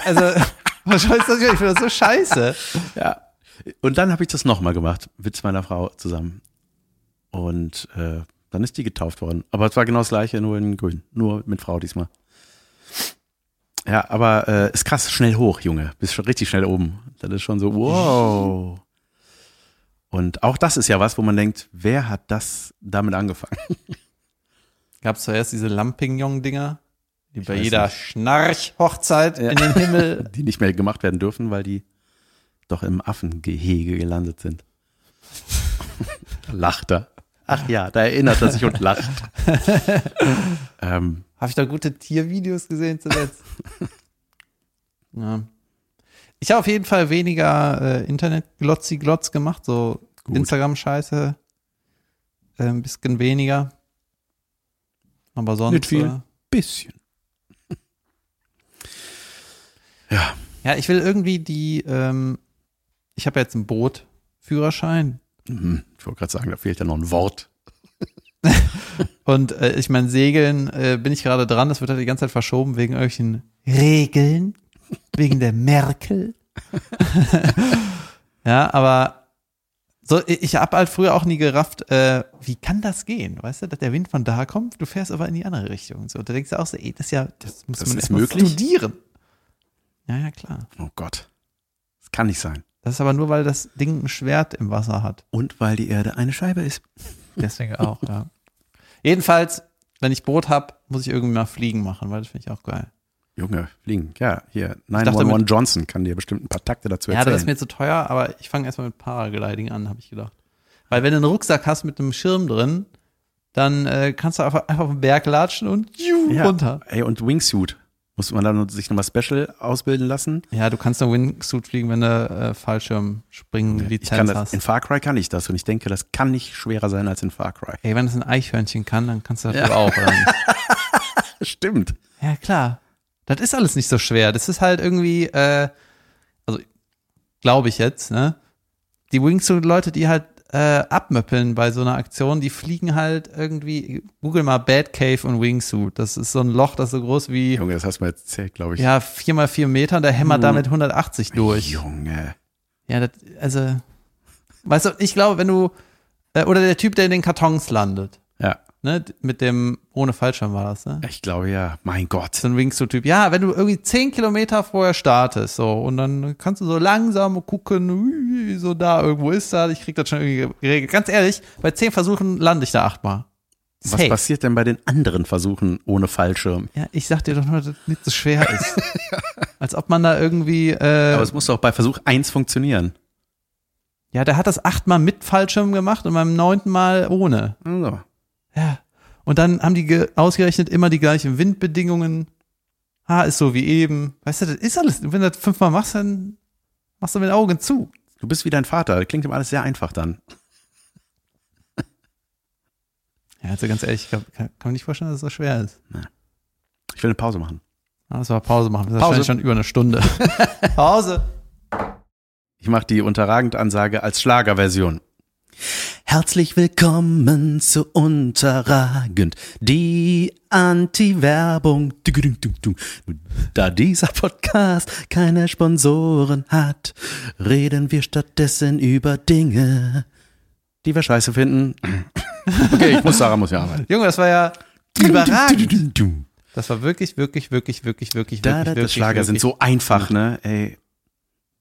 also, was heißt das? Ich finde das so scheiße. Ja. Und dann habe ich das nochmal gemacht, mit meiner Frau zusammen. Und äh, dann ist die getauft worden. Aber es war genau das gleiche, nur in grün. Nur mit Frau diesmal. Ja, aber äh, ist krass, schnell hoch, Junge. Bist schon richtig schnell oben. Das ist schon so, wow. Und auch das ist ja was, wo man denkt, wer hat das damit angefangen? Gab es zuerst diese Lampignon-Dinger, die bei weiß jeder. Schnarch-Hochzeit in den Himmel. Die nicht mehr gemacht werden dürfen, weil die doch im Affengehege gelandet sind. Lacht er. Ach ja, da erinnert er sich und lacht. ähm, Habe ich da gute Tiervideos gesehen zuletzt? ja. Ich habe auf jeden Fall weniger äh, Internet-Glotzi-Glotz gemacht, so. Instagram-Scheiße. Äh, ein bisschen weniger. Aber sonst. Nicht viel. Äh, bisschen. ja, ja, ich will irgendwie die. Ähm, ich habe jetzt ein Boot, Führerschein. mhm. ich wollte gerade sagen, da fehlt ja noch ein Wort. Und äh, ich meine, Segeln äh, bin ich gerade dran. Das wird halt die ganze Zeit verschoben wegen irgendwelchen Regeln, wegen der Merkel. ja, aber so, ich habe halt früher auch nie gerafft, äh, wie kann das gehen? Weißt du, dass der Wind von da kommt, du fährst aber in die andere Richtung. So, da denkst du auch so, ey, das ist ja, das muss Das man ist erst mal möglich? studieren. Ja, ja, klar. Oh Gott. Das kann nicht sein. Das ist aber nur, weil das Ding ein Schwert im Wasser hat. Und weil die Erde eine Scheibe ist. Deswegen auch, ja. Jedenfalls, wenn ich Boot hab, muss ich irgendwie mal Fliegen machen, weil das finde ich auch geil. Junge, fliegen. Ja, hier. dachte 911 mit- Johnson kann dir bestimmt ein paar Takte dazu Ja, erzählen. das ist mir zu teuer, aber ich fange erstmal mit Paragliding an, habe ich gedacht. Weil wenn du einen Rucksack hast mit einem Schirm drin, dann äh, kannst du einfach, einfach auf den Berg latschen und juh, ja. runter. Ey, und Wingsuit. Muss man dann sich nochmal Special ausbilden lassen? Ja, du kannst nur Wingsuit fliegen, wenn du äh, Fallschirmspringen-Lizenz das, hast. in Far Cry kann ich das und ich denke, das kann nicht schwerer sein als in Far Cry. Ey, wenn es ein Eichhörnchen kann, dann kannst du das wohl auch, oder nicht? Stimmt. Ja, klar. Das ist alles nicht so schwer. Das ist halt irgendwie, äh, also glaube ich jetzt, ne? Die Wingsuit-Leute, die halt äh, abmöppeln bei so einer Aktion, die fliegen halt irgendwie, google mal Bad Cave und Wingsuit. Das ist so ein Loch, das so groß wie, Junge, das hast du mir erzählt, glaube ich. ja, vier mal vier Meter und der hämmert damit 180 durch. Junge. Ja, das, also, weißt du, ich glaube, wenn du, äh, oder der Typ, der in den Kartons landet, Ja, ne, mit dem, ohne Fallschirm war das, ne? ich glaube ja. Mein Gott. so ein Wingsuit-Typ. Ja, wenn du irgendwie zehn Kilometer vorher startest, so, und dann kannst du so langsam gucken, so da irgendwo ist da, ich krieg das schon irgendwie geregelt. Ganz ehrlich, bei zehn Versuchen lande ich da achtmal. Was Safe. passiert denn bei den anderen Versuchen ohne Fallschirm? Ja, ich sag dir doch nur, dass das nicht so schwer ist. Als ob man da irgendwie, äh, Aber es muss doch bei Versuch eins funktionieren. ja, der hat das achtmal mit Fallschirm gemacht und beim neunten Mal ohne. Also. Ja. Und dann haben die ge- ausgerechnet immer die gleichen Windbedingungen. Ah, ist so wie eben. Weißt du, das ist alles. Wenn du das fünfmal machst, dann machst du mit den Augen zu. Du bist wie dein Vater. Das klingt ihm alles sehr einfach dann. Ja, also ganz ehrlich, ich kann, kann, mir nicht vorstellen, dass es so schwer ist. Ich will eine Pause machen. Lass mal Pause machen. Das ist Pause. schon über eine Stunde. Pause. Ich mache die unterragend Ansage als Schlagerversion. Herzlich willkommen zu Unterragend, die Anti-Werbung. Da dieser Podcast keine Sponsoren hat, reden wir stattdessen über Dinge, die wir scheiße finden. Okay, ich muss, Sarah muss ja arbeiten. Junge, das war ja überragend. Das war wirklich, wirklich, wirklich, wirklich, wirklich, da, wirklich. das Schlager wirklich. sind so einfach, ne? Ey,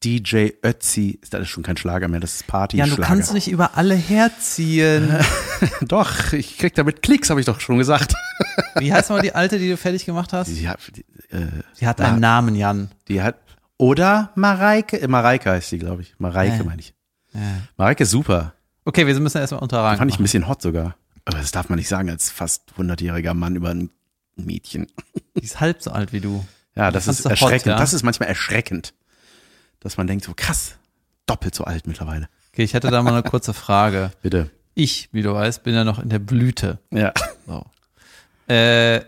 DJ Ötzi, ist das ist schon kein Schlager mehr, das ist Party. Ja, du kannst nicht über alle herziehen. Doch, ich krieg damit Klicks, habe ich doch schon gesagt. Wie heißt mal die alte, die du fertig gemacht hast? Die, hat- die, äh, Sie hat einen Namen, Jan. die hat oder Mareike, äh, Mareike heißt die, glaube ich. Mareike Äh. meine ich. Ja. Mareike ist super. Okay, wir müssen erstmal unterragen. Fand ich ein bisschen hot sogar. Aber das darf man nicht sagen als fast 100-jähriger Mann über ein Mädchen. Die ist halb so alt wie du. Ja, das fandst ist du hot, erschreckend. ja? Das ist manchmal erschreckend, dass man denkt so krass, doppelt so alt mittlerweile. Okay, ich hätte da mal eine kurze Frage. Bitte. Ich, wie du weißt, bin ja noch in der Blüte. Ja. So. Äh,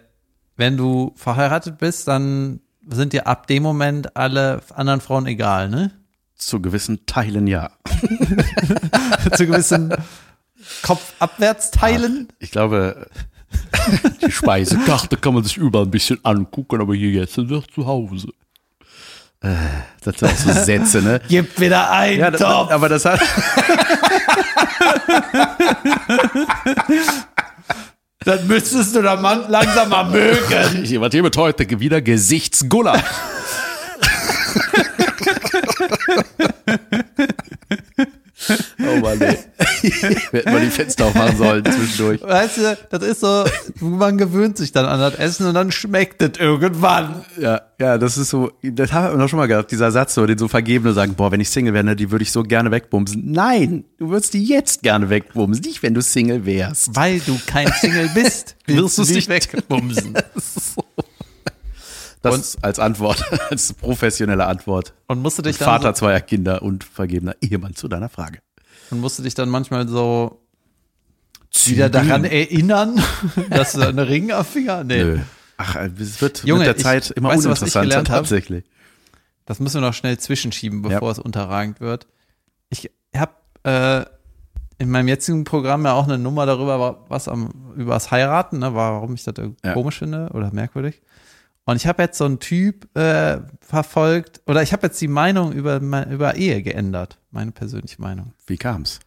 wenn du verheiratet bist, dann sind dir ab dem Moment alle anderen Frauen egal, ne? Zu gewissen Teilen ja. Zu gewissen Kopfabwärtsteilen. Ich glaube, die Speisekarte kann man sich überall ein bisschen angucken, aber hier jetzt sind wir zu Hause. Äh, Das sind auch so Sätze, ne? Gib wieder ein Ja, das, Topf. aber das hat. Dann müsstest du der Mann langsam mal mögen. Jemand hier mit heute wieder Gesichtsguller. Oh Mann, ey. Wir hätten mal die Fenster aufmachen sollen zwischendurch. Weißt du, das ist so, man gewöhnt sich dann an das Essen und dann schmeckt es irgendwann. Ja, ja, das ist so, das haben wir noch schon mal gehabt, dieser Satz, so, den so Vergebene sagen, boah, wenn ich Single wäre, ne, die würde ich so gerne wegbumsen. Nein, du würdest die jetzt gerne wegbumsen, nicht wenn du Single wärst. Weil du kein Single bist, Willst du's nicht wegbumsen. Das Und- als Antwort, als professionelle Antwort. Und musst du dich dann Vater zweier Kinder und vergebener Ehemann zu deiner Frage. so, und musst du dich dann manchmal so wieder daran erinnern, dass du einen Ring am Finger, nee. Nö. Ach, es wird Junge, mit der ich- Zeit immer weißt ich uninteressanter, tatsächlich. Das müssen wir noch schnell zwischenschieben, bevor Ja. es unterragend wird. Ich hab, äh, in meinem jetzigen Programm ja auch eine Nummer darüber, was am, über das Heiraten, ne, warum ich das Ja. komisch finde oder merkwürdig. Und ich habe jetzt so einen Typ äh, verfolgt, oder ich habe jetzt die Meinung über, über Ehe geändert, meine persönliche Meinung. Wie kam's?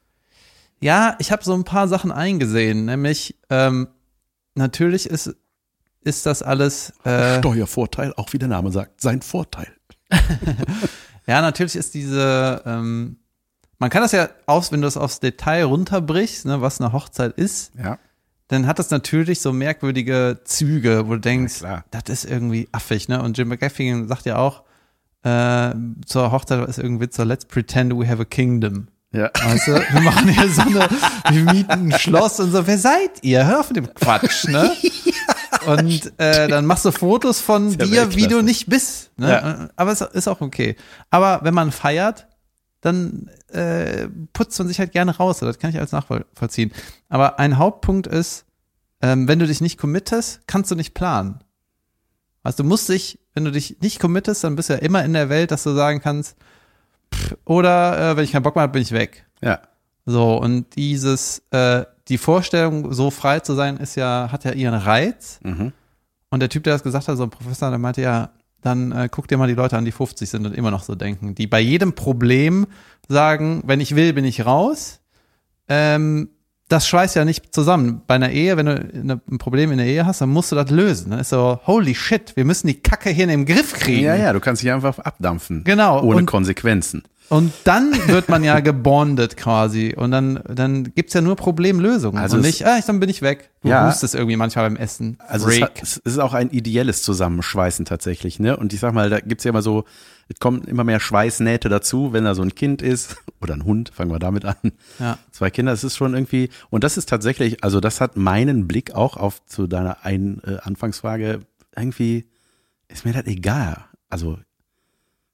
Ja, ich habe so ein paar Sachen eingesehen, nämlich ähm, natürlich ist, ist das alles, äh, Steuervorteil, auch wie der Name sagt, sein Vorteil. ja, natürlich ist diese, ähm, man kann das ja aus, wenn du es aufs Detail runterbrichst, ne, was eine Hochzeit ist, Ja. Dann hat das natürlich so merkwürdige Züge, wo du denkst, klar. das ist irgendwie affig, ne? Und Jim McGaffigan sagt ja auch, äh, zur Hochzeit ist irgendwie so, let's pretend we have a kingdom. Ja. Weißt du, wir machen hier so eine, wir mieten ein Schloss und so, wer seid ihr? Hör auf mit dem Quatsch, ne? Und äh, dann machst du Fotos von ja dir, wie du nicht bist. Ne? Ja. Aber es ist auch okay. Aber wenn man feiert, dann äh, putzt man sich halt gerne raus. Das kann ich alles nachvollziehen. Aber ein Hauptpunkt ist, ähm, wenn du dich nicht committest, kannst du nicht planen. Also du musst dich, wenn du dich nicht committest, dann bist du ja immer in der Welt, dass du sagen kannst, pff, oder äh, wenn ich keinen Bock mehr habe, bin ich weg. Ja. So, und dieses, äh, die Vorstellung, so frei zu sein, ist ja, hat ja ihren Reiz. Mhm. Und der Typ, der das gesagt hat, so ein Professor, der meinte ja, dann äh, guck dir mal die Leute an, die 50 sind und immer noch so denken, die bei jedem Problem sagen, wenn ich will, bin ich raus. Ähm, das schweißt ja nicht zusammen. Bei einer Ehe, wenn du eine, ein Problem in der Ehe hast, dann musst du das lösen. Dann ist so, holy shit, wir müssen die Kacke hier in den Griff kriegen. Ja, ja, du kannst dich einfach abdampfen. Genau, Ohne und- Konsequenzen. Und dann wird man ja gebondet quasi. Und dann, dann gibt's ja nur Problemlösungen. Also und es- nicht, ah, ich, dann bin ich weg. Du Ja. hustest irgendwie manchmal beim Essen. Also es, hat, es ist auch ein ideelles Zusammenschweißen tatsächlich, ne? Und ich sag mal, da gibt's ja immer so, es kommen immer mehr Schweißnähte dazu, wenn da so ein Kind ist oder ein Hund, fangen wir damit an. Ja. Zwei Kinder, das ist schon irgendwie, und das ist tatsächlich, also das hat meinen Blick auch auf zu deiner ein, äh, Anfangsfrage, irgendwie ist mir das egal. Also,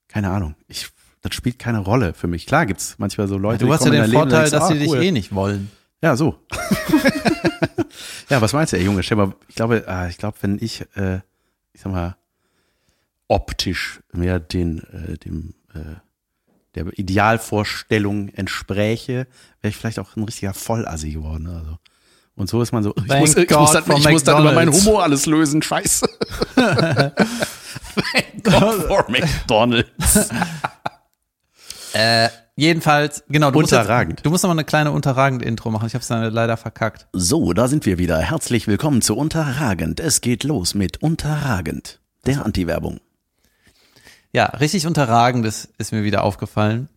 keine Ahnung, ich, das spielt keine Rolle für mich. Klar gibt's manchmal so Leute, Du hast ja den Leben, Vorteil, du, dass sie ah, dich cool. eh nicht wollen. Ja, so. ja, was meinst du, ey Junge? Stell mal, ich glaube, ah, ich glaube, wenn ich, äh, ich sag mal, optisch mehr den, äh, dem, äh, der Idealvorstellung entspräche, wäre ich vielleicht auch ein richtiger Vollassi geworden. Also. Und so ist man so, ich Thank muss, ich God muss, dann, ich muss dann über meinen. Humor alles lösen, scheiße. Thank God for McDonalds. Äh, jedenfalls, genau. Du Unterragend. Musst jetzt, du musst noch mal eine kleine unterragende Intro machen. Ich habe es leider verkackt. So, da sind wir wieder. Herzlich willkommen zu Unterragend. Es geht los mit Unterragend, der Anti-Werbung. Ja, richtig unterragendes ist mir wieder aufgefallen.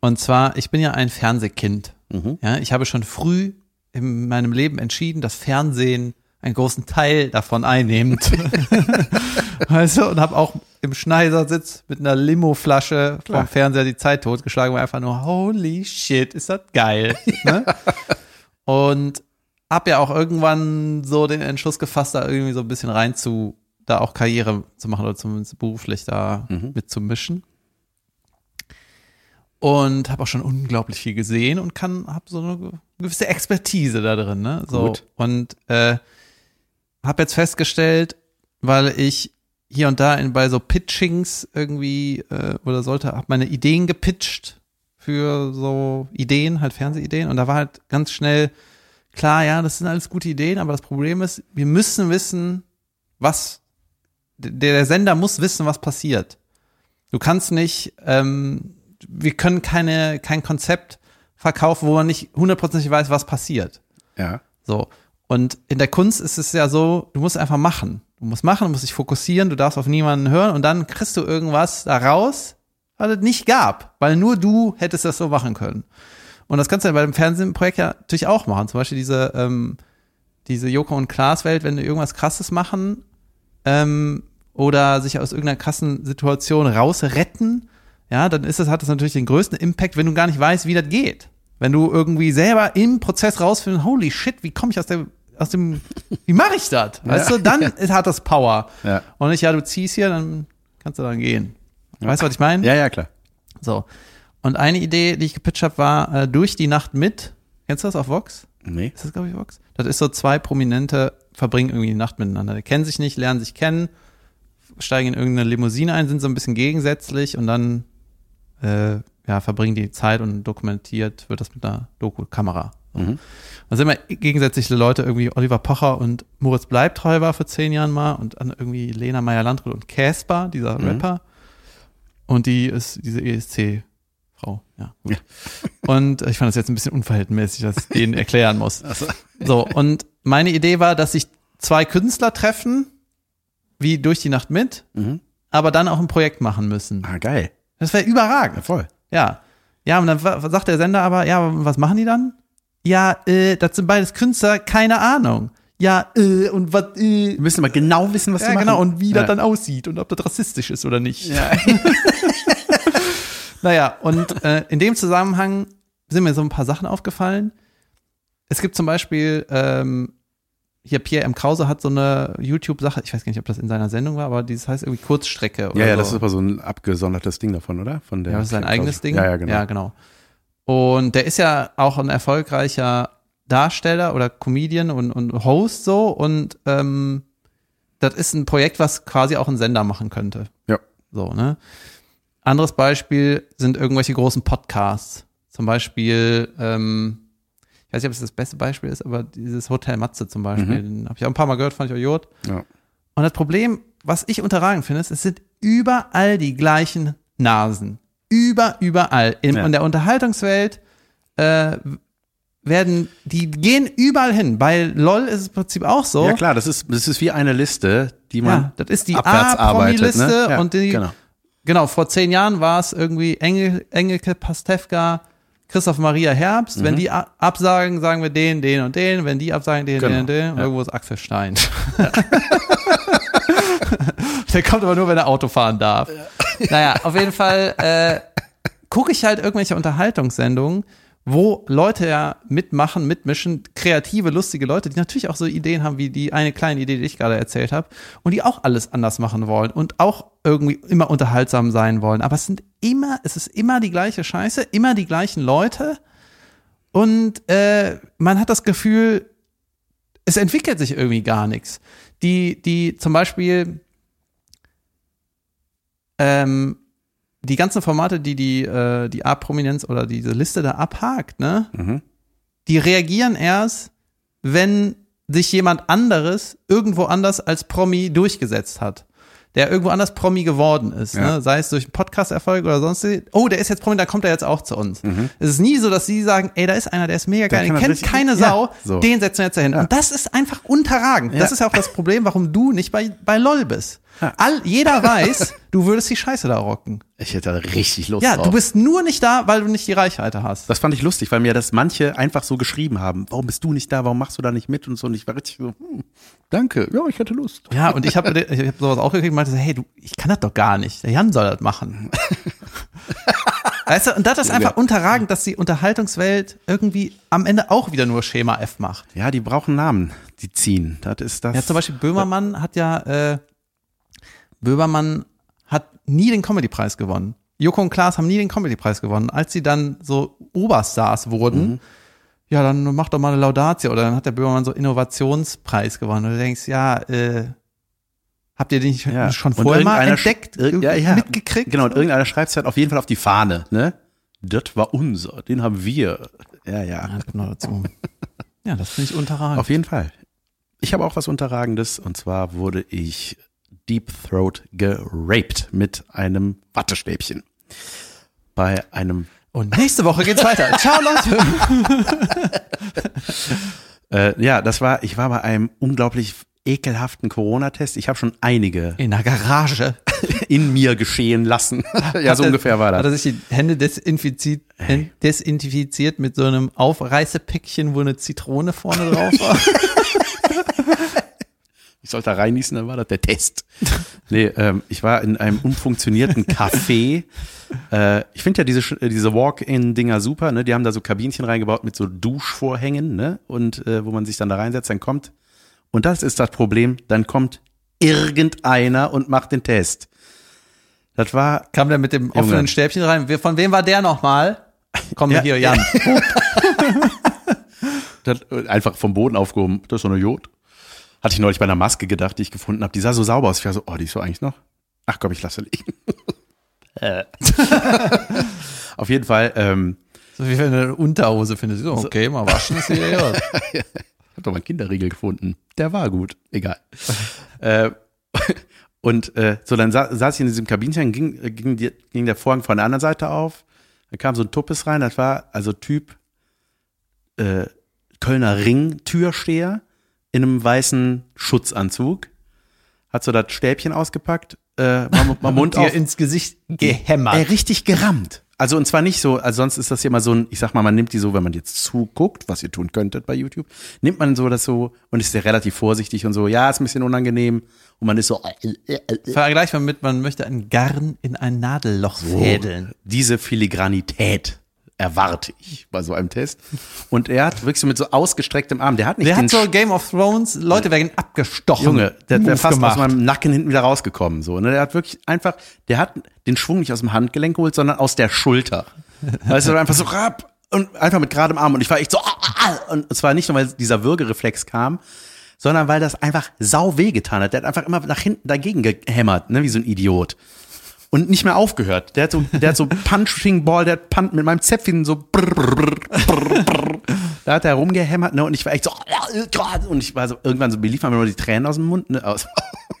Und zwar, ich bin ja ein Fernsehkind. Mhm. Ja, ich habe schon früh in meinem Leben entschieden, dass Fernsehen einen großen Teil davon einnimmt. weißt du, und habe auch im Schneidersitz mit einer Limo-Flasche vom Fernseher die Zeit totgeschlagen, war einfach nur, holy shit, ist das geil. ne? Und hab ja auch irgendwann so den Entschluss gefasst, da irgendwie so ein bisschen rein zu, da auch Karriere zu machen oder zumindest beruflich da Mhm. mitzumischen. Und habe auch schon unglaublich viel gesehen und kann, habe so eine gewisse Expertise da drin, ne? So. Gut. Und äh, habe jetzt festgestellt, weil ich hier und da in, bei so Pitchings irgendwie äh, oder sollte, habe meine Ideen gepitcht für so Ideen, halt Fernsehideen. Und da war halt ganz schnell klar, ja, das sind alles gute Ideen, aber das Problem ist, wir müssen wissen, was der, der Sender muss wissen, was passiert. Du kannst nicht, ähm, wir können keine, kein Konzept verkaufen, wo man nicht hundertprozentig weiß, was passiert. Ja. So. Und in der Kunst ist es ja so, du musst einfach machen. Du musst machen, du musst dich fokussieren, du darfst auf niemanden hören und dann kriegst du irgendwas da raus, was es nicht gab, weil nur du hättest das so machen können. Und das kannst du ja bei dem Fernsehprojekt ja natürlich auch machen. Zum Beispiel diese, ähm, diese Joko und Klaas Welt, wenn die irgendwas krasses machen, ähm, oder sich aus irgendeiner krassen Situation rausretten, ja, dann ist das, hat das natürlich den größten Impact, wenn du gar nicht weißt, wie das geht. Wenn du irgendwie selber im Prozess rausfindest, holy shit, wie komme ich aus der, aus dem, wie mache ich das? Weißt du, dann hat das Power. Ja. Und nicht, ja, du ziehst hier, dann kannst du dann gehen. Weißt du, was ich meine? Ja, ja, klar. So. Und eine Idee, die ich gepitcht habe, war äh, durch die Nacht mit. Kennst du das auf Vox? Nee. Ist das, glaube ich, Vox? Das ist so zwei Prominente verbringen irgendwie die Nacht miteinander. Die kennen sich nicht, lernen sich kennen, steigen in irgendeine Limousine ein, sind so ein bisschen gegensätzlich und dann äh, ja, verbringen die Zeit und dokumentiert wird das mit einer Doku-Kamera. So. Mhm. Dann sind immer gegensätzliche Leute, irgendwie Oliver Pocher und Moritz Bleibtreu war vor zehn Jahren mal und dann irgendwie Lena Meyer-Landrut und Casper, dieser Mhm. Rapper. Und die ist diese ESC-Frau, ja. Gut. Und ich fand das jetzt ein bisschen unverhältnismäßig, dass ich denen erklären muss. So, und meine Idee war, dass sich zwei Künstler treffen, wie durch die Nacht mit, Mhm. aber dann auch ein Projekt machen müssen. Ah, geil. Das wäre überragend. Ja, voll. Ja. Ja, und dann sagt der Sender aber, ja, was machen die dann? Ja, äh, das sind beides Künstler, keine Ahnung. Ja, äh, und was, äh, Wir müssen aber genau wissen, was die ja, machen. genau, und wie ja. das dann aussieht und ob das rassistisch ist oder nicht. Ja. Naja, und äh, in dem Zusammenhang sind mir so ein paar Sachen aufgefallen. Es gibt zum Beispiel, ähm, hier Pierre M. Krause hat so eine YouTube-Sache, ich weiß gar nicht, ob das in seiner Sendung war, aber dieses heißt irgendwie Kurzstrecke. Oder ja, ja, so. das ist aber so ein abgesondertes Ding davon, oder? Von der Ja, das ist sein eigenes Ding. Ja, ja, genau. Ja, genau. Und der ist ja auch ein erfolgreicher Darsteller oder Comedian und, und Host so und ähm, das ist ein Projekt, was quasi auch ein Sender machen könnte. Ja. So, ne? Anderes Beispiel sind irgendwelche großen Podcasts. Zum Beispiel, ähm, weiß nicht, ob es das beste Beispiel ist, aber dieses Hotel Matze zum Beispiel, den habe ich auch ein paar Mal gehört, fand ich auch Jod. Ja. Und das Problem, was ich unterragend finde, ist, es sind überall die gleichen Nasen. Über, überall. In, Ja. in der Unterhaltungswelt äh, werden, die gehen überall hin. Bei LOL ist es im Prinzip auch so. Ja, klar, das ist, das ist wie eine Liste, die man Ja, das ist die abwärts arbeitet. A-Promi-Liste Ne? Ja, und die, genau. genau, vor zehn Jahren war es irgendwie Engel, Engelke Pastewka, Christoph Maria Herbst. Mhm. Wenn die absagen, sagen wir den, den und den. Wenn die absagen, den, Genau, den und den. Und ja. Irgendwo ist Axel Stein. Der kommt aber nur, wenn er Auto fahren darf. Naja, auf jeden Fall äh, gucke ich halt irgendwelche Unterhaltungssendungen, wo Leute ja mitmachen, mitmischen, kreative, lustige Leute, die natürlich auch so Ideen haben, wie die eine kleine Idee, die ich gerade erzählt habe, und die auch alles anders machen wollen und auch irgendwie immer unterhaltsam sein wollen. Aber es sind immer, es ist immer die gleiche Scheiße, immer die gleichen Leute. Und äh, man hat das Gefühl, es entwickelt sich irgendwie gar nichts. Die, die zum Beispiel ähm, die ganzen Formate, die die, äh, die A-Prominenz oder diese Liste da abhakt, ne? Mhm. Die reagieren erst, wenn sich jemand anderes irgendwo anders als Promi durchgesetzt hat. Der irgendwo anders Promi geworden ist, Ja. ne? sei es durch einen Podcast-Erfolg oder sonst. Oh, der ist jetzt Promi, da kommt er jetzt auch zu uns. Es ist nie so, dass sie sagen, ey, da ist einer, der ist mega geil, den das kennt keine ja, Sau, so. den setzen wir jetzt dahin. Und das ist einfach unterragend. Das Ja. ist ja auch das Problem, warum du nicht bei, bei LOL bist. All, jeder weiß, du würdest die Scheiße da rocken. Ich hätte da richtig Lust Ja, drauf. du bist nur nicht da, weil du nicht die Reichweite hast. das fand ich lustig, weil mir das manche einfach so geschrieben haben. Warum bist du nicht da? Warum machst du da nicht mit? Und so. Und ich war richtig so, hm, danke. Ja, ich hätte Lust. Ja, und ich habe ich hab sowas auch gekriegt und meinte so, hey, du, ich kann das doch gar nicht. Der Jan soll das machen. weißt du, und das ist einfach unterragend, dass die Unterhaltungswelt irgendwie am Ende auch wieder nur Schema F macht. Ja, die brauchen Namen. Die ziehen. Das ist das. Ja, zum Beispiel Böhmermann hat ja, äh, Böhmermann hat nie den Comedy-Preis gewonnen. Joko und Klaas haben nie den Comedy-Preis gewonnen. Als sie dann so Oberstars wurden, Mhm. ja, dann mach doch mal eine Laudatio. Oder dann hat der Böhmermann so Innovationspreis gewonnen. Und du denkst, ja, äh, habt ihr den nicht Ja. schon vorher mal entdeckt, ja, ja. mitgekriegt? Genau, und irgendeiner schreibt es halt auf jeden Fall auf die Fahne, ne? Das war unser, den haben wir. Ja, ja. Ja, noch dazu. Ja, das finde ich unterragend. Auf jeden Fall. Ich habe auch was Unterragendes und zwar wurde ich Deep Throat geraped mit einem Wattestäbchen. Bei einem, Und nächste Woche geht's weiter. Ciao, Leute. äh, ja, das war, ich war bei einem unglaublich ekelhaften Corona-Test. Ich habe schon einige In der Garage. in mir geschehen lassen. ja, so Hat er- ungefähr war Hat das. er sich die Hände desinfiziert, desinfiziert mit so einem Aufreißepäckchen, wo eine Zitrone vorne drauf war? Ich sollte da reinnießen, dann war das der Test. Nee, ähm, ich war in einem umfunktionierten Café. Äh, ich finde ja diese, äh, diese Walk-in-Dinger super, ne? Die haben da so Kabinchen reingebaut mit so Duschvorhängen, ne? Und äh, wo man sich dann da reinsetzt, dann kommt. Und das ist das Problem, dann kommt irgendeiner und macht den Test. Das war, Kam der mit dem offenen Junge. Stäbchen rein. Von wem war der nochmal? Komm Ja, hier, Jan. das äh, einfach vom Boden aufgehoben. Das ist so eine Jod. Hatte ich neulich bei einer Maske gedacht, die ich gefunden habe. Die sah so sauber aus. Ich war so, oh, die ist so eigentlich noch. Ach komm, ich lasse liegen. Auf jeden Fall, ähm, So wie wenn du eine Unterhose findest. So, okay, mal waschen ist hier ja. Ich habe doch mal einen Kinderriegel gefunden. Der war gut. Egal. äh, und äh, so, dann sa saß ich in diesem Kabinchen, ging, äh, ging, die, ging der Vorhang von der anderen Seite auf. Dann kam so ein Tuppes rein. Das war also Typ äh, Kölner Ring-Türsteher in einem weißen Schutzanzug. Hat so das Stäbchen ausgepackt, äh, mal, mal Mund auf. ins Gesicht gehämmert. Ey, richtig gerammt. Also und zwar nicht so, also sonst ist das ja immer so ein, ich sag mal, man nimmt die so, wenn man jetzt zuguckt, was ihr tun könntet bei YouTube, nimmt man so das so und ist ja relativ vorsichtig und so, ja, ist ein bisschen unangenehm und man ist so, äh, äh, äh, Vergleichbar mit, man möchte ein Garn in ein Nadelloch fädeln. diese Filigranität erwarte ich bei so einem Test. Und er hat wirklich so mit so ausgestrecktem Arm, der hat nicht Der hat so Game of Thrones, Leute werden abgestochen. Junge, der wäre fast gemacht. aus meinem Nacken hinten wieder rausgekommen. So, ne? Der hat wirklich einfach, der hat den Schwung nicht aus dem Handgelenk geholt, sondern aus der Schulter. Weißt du, einfach so rapp und einfach mit geradem Arm. Und ich war echt so, ah, ah, ah. und zwar nicht nur, weil dieser Würgereflex kam, sondern weil das einfach sau wehgetan hat. Der hat einfach immer nach hinten dagegen gehämmert, ne, wie so ein Idiot. Und nicht mehr aufgehört. Der hat so, der hat so Punching Ball, der hat Punt mit meinem Zäpfchen so brr, brr, brr. Da hat er rumgehämmert, ne, und ich war echt so, und ich war so, irgendwann so, liefen mir nur die Tränen aus dem Mund, ne, aus,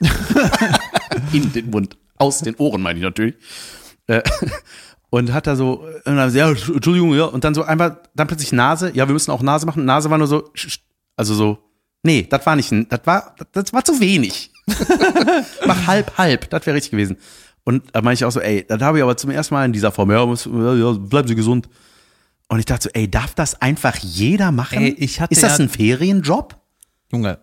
in den Mund, aus den Ohren meine ich natürlich. Äh, und hat da so, dann, ja, Entschuldigung, ja, und dann so einfach, dann plötzlich Nase, ja, wir müssen auch Nase machen. Nase war nur so, also so, nee, das war nicht, das war, das war zu wenig. Mach halb, halb, das wäre richtig gewesen. Und da meine ich auch so, ey, das habe ich aber zum ersten Mal in dieser Form, ja, ja, bleiben Sie gesund. Und ich dachte so, ey, darf das einfach jeder machen? Ey, ich hatte Ist das ja- ein Ferienjob? Junge,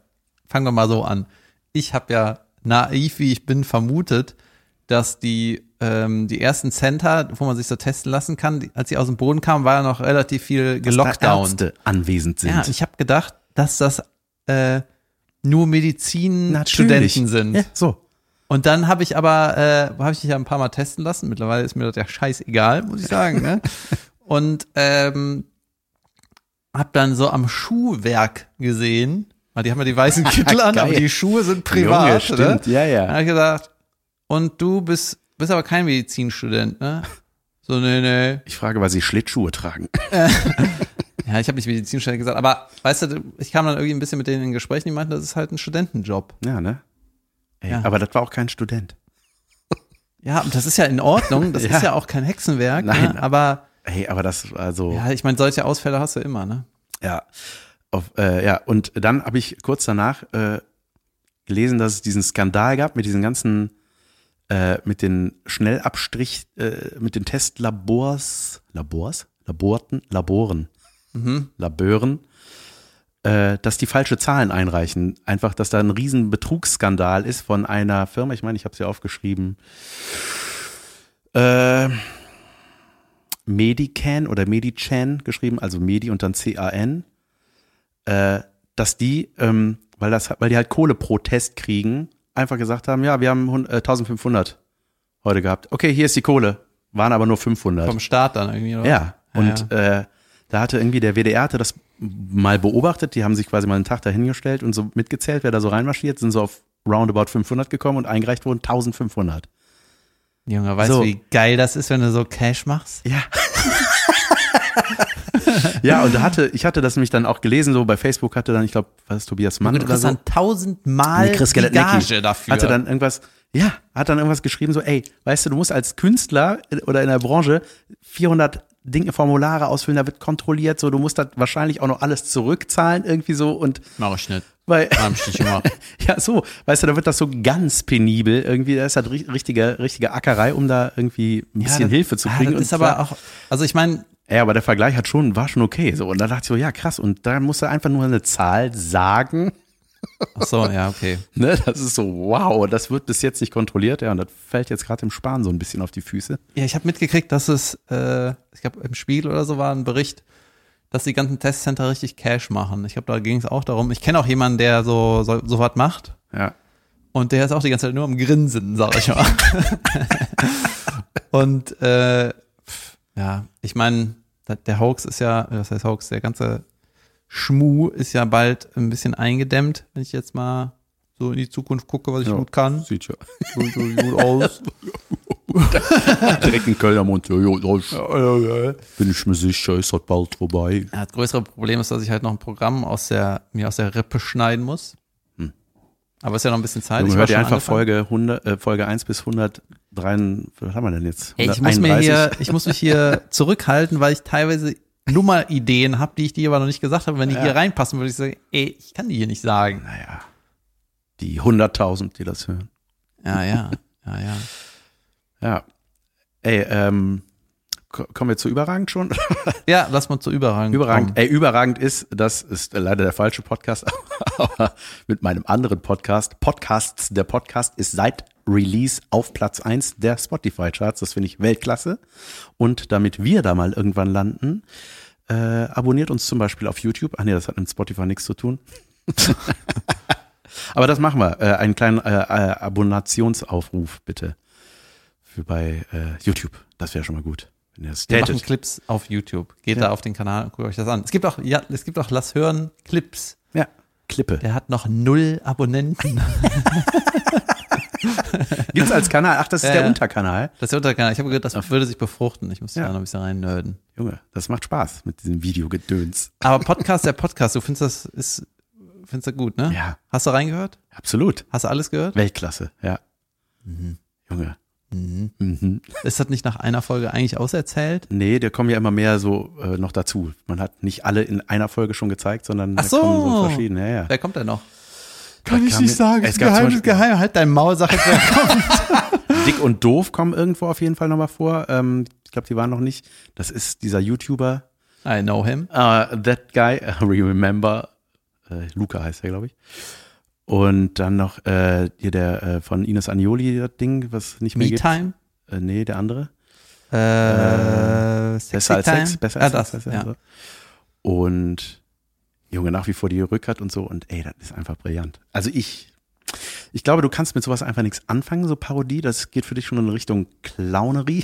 fangen wir mal so an. Ich habe ja naiv, wie ich bin, vermutet, dass die, ähm, die ersten Center, wo man sich so testen lassen kann, die, als sie aus dem Boden kamen, war ja noch relativ viel Dass da anwesend sind. Ja, ich habe gedacht, dass das äh, nur Medizinstudenten sind. Ja, so. Und dann habe ich aber, äh, habe ich mich ja ein paar Mal testen lassen. Mittlerweile ist mir das ja scheißegal, muss ich sagen. Ne? Und ähm, habe dann so am Schuhwerk gesehen, weil die haben ja die weißen Kittel an, aber die Schuhe sind privat. Junge, ne? stimmt, ja, ja. Dann habe ich gesagt, und du bist, bist aber kein Medizinstudent, ne? So, nee, nee. Ich frage, weil sie Schlittschuhe tragen. Ja, ich habe nicht Medizinstudent gesagt, aber weißt du, ich kam dann irgendwie ein bisschen mit denen in Gesprächen, die meinten, das ist halt ein Studentenjob. Ja, ne? Ey, Ja. Aber das war auch kein Student. Ja, und das ist ja in Ordnung, das Ja. ist ja auch kein Hexenwerk, Nein. Ne? aber Ey, aber das war so. ja, ich meine, solche Ausfälle hast du immer, ne? Ja. Auf, äh, ja, und dann habe ich kurz danach äh, gelesen, dass es diesen Skandal gab mit diesen ganzen, äh, mit den Schnellabstrich, äh, mit den Testlabors, Labors? Laborten? Laboren. Labören, äh, dass die falsche Zahlen einreichen. Einfach, dass da ein riesen Betrugsskandal ist von einer Firma, ich meine, ich habe sie aufgeschrieben, äh, Medican oder Medichan geschrieben, also Medi und dann C-A-N, äh, dass die, ähm, weil, das, weil die halt Kohle pro Test kriegen, einfach gesagt haben, ja, wir haben hun- äh, 1500 heute gehabt. Okay, hier ist die Kohle. Waren aber nur 500. Vom Staat dann irgendwie, oder? Ja, und Äh, da hatte irgendwie der WDR hatte das mal beobachtet, die haben sich quasi mal einen Tag dahingestellt und so mitgezählt, wer da so reinmarschiert, sind so auf roundabout 500 gekommen und eingereicht wurden 1500. Junge, weißt So. du, wie geil das ist, wenn du so Cash machst? Ja. ja, und da hatte, ich hatte das nämlich dann auch gelesen, so bei Facebook hatte dann, ich glaube, was ist Tobias Mann Du oder so. dann tausendmal Nee, Chris die Galetnicki Gage dafür. Hatte dann irgendwas, ja, hat dann irgendwas geschrieben, so, ey, weißt du, du musst als Künstler oder in der Branche 400 Dinge, Formulare ausfüllen, da wird kontrolliert, so, du musst da wahrscheinlich auch noch alles zurückzahlen, irgendwie so, und, Mach ich nicht. weil, ich nicht gemacht. ja, so, weißt du, da wird das so ganz penibel, irgendwie, da ist halt ri- richtige, richtige Ackerei, um da irgendwie ein bisschen das- Hilfe zu ja, kriegen. Das Und ist aber auch, also ich meine, ja, aber der Vergleich hat schon, war schon okay. So. Und da dachte ich so, ja, krass. Und da musst du einfach nur eine Zahl sagen. Ach so, ja, okay. Ne? Das ist so, wow, das wird bis jetzt nicht kontrolliert. Ja, und das fällt jetzt gerade im Sparen so ein bisschen auf die Füße. Ja, ich habe mitgekriegt, dass es, äh, ich glaube, im Spiegel oder so war ein Bericht, dass die ganzen Testcenter richtig Cash machen. Ich glaube, da ging es auch darum. Ich kenne auch jemanden, der so, so, so was macht. Ja. Und der ist auch die ganze Zeit nur am Grinsen, sag ich mal. und äh, ja, ich meine, der Hoax ist ja, das heißt Hoax, der ganze Schmu ist ja bald ein bisschen eingedämmt, wenn ich jetzt mal so in die Zukunft gucke, was ich Ja. gut kann. Sieht ja. Sieht gut aus. Direkt in Köln am Mund. Ja, ja, das bin ich mir sicher, ist das bald vorbei. Ja, das größere Problem ist, dass ich halt noch ein Programm aus der, mir aus der Rippe schneiden muss. Hm. Aber ist ja noch ein bisschen Zeit. Junge, Ich ihr schon einfach angefangen. Folge, 100, äh, Folge 1 bis 103, was haben wir denn jetzt? Ey, ich muss mir 131? hier, ich muss mich hier zurückhalten, weil ich teilweise Nummerideen habe, die ich dir aber noch nicht gesagt habe. Wenn die Ja. hier reinpassen, würde ich sagen, ey, ich kann die hier nicht sagen. Naja, die 100.000, die das hören. Ja, ja, ja, ja. Ja. Ey, ähm, kommen wir zu überragend schon? Ja, lass mal zu überragend. Überragend. Ey, überragend ist, das ist leider der falsche Podcast, aber mit meinem anderen Podcast, Podcasts, der Podcast ist seit Release auf Platz 1 der Spotify-Charts. Das finde ich Weltklasse. Und damit wir da mal irgendwann landen, äh, abonniert uns zum Beispiel auf YouTube. Ach nee, das hat mit Spotify nichts zu tun. aber das machen wir. Äh, einen kleinen äh, äh, Abonnationsaufruf bitte für bei äh, YouTube. Das wäre schon mal gut. Das Wir machen tätet. Clips auf YouTube. Geht Ja. da auf den Kanal und guckt euch das an. Es gibt auch, ja, es gibt auch Lass hören Clips. Ja, Klippe. Der hat noch null Abonnenten. Gibt's als Kanal? Ach, das ist Ja, der ja. Unterkanal. Das ist der Unterkanal. Ich habe gehört, das würde sich befruchten. Ich muss Ja. da noch ein bisschen rein nerden. Junge, das macht Spaß mit diesem Videogedöns. Aber Podcast, der Podcast, du findest das ist, findest du gut, ne? Ja, Hast du reingehört? absolut. Hast du alles gehört? Weltklasse, ja. Junge. Mhm. Ist das nicht nach einer Folge eigentlich auserzählt? Nee, da kommen ja immer mehr so äh, noch dazu. Man hat nicht alle in einer Folge schon gezeigt, sondern Ach da so. kommen so verschiedene. Ja, ja. Wer kommt denn noch? Da kam mir- Es gab zum Beispiel- geheim. Halt dein Maul, sag jetzt, wer kommt. Dick und Doof kommen irgendwo auf jeden Fall nochmal vor. Ähm, ich glaube, die waren noch nicht. Das ist dieser YouTuber, I know him. uh, that guy, uh, remember, äh, Luca heißt er, glaube ich. Und dann noch äh, hier der äh, von Ines Agnoli, das Ding, was nicht mehr Me gibt. Time. Äh, nee, der andere. Äh, Sexy Besser als Time. Sex, besser als das, Sex. ja. so. Und Junge, nach wie vor die Rückert und so. Und ey, das ist einfach brillant. Also ich, ich glaube, du kannst mit sowas einfach nichts anfangen, so Parodie. Das geht für dich schon in Richtung Clownerie.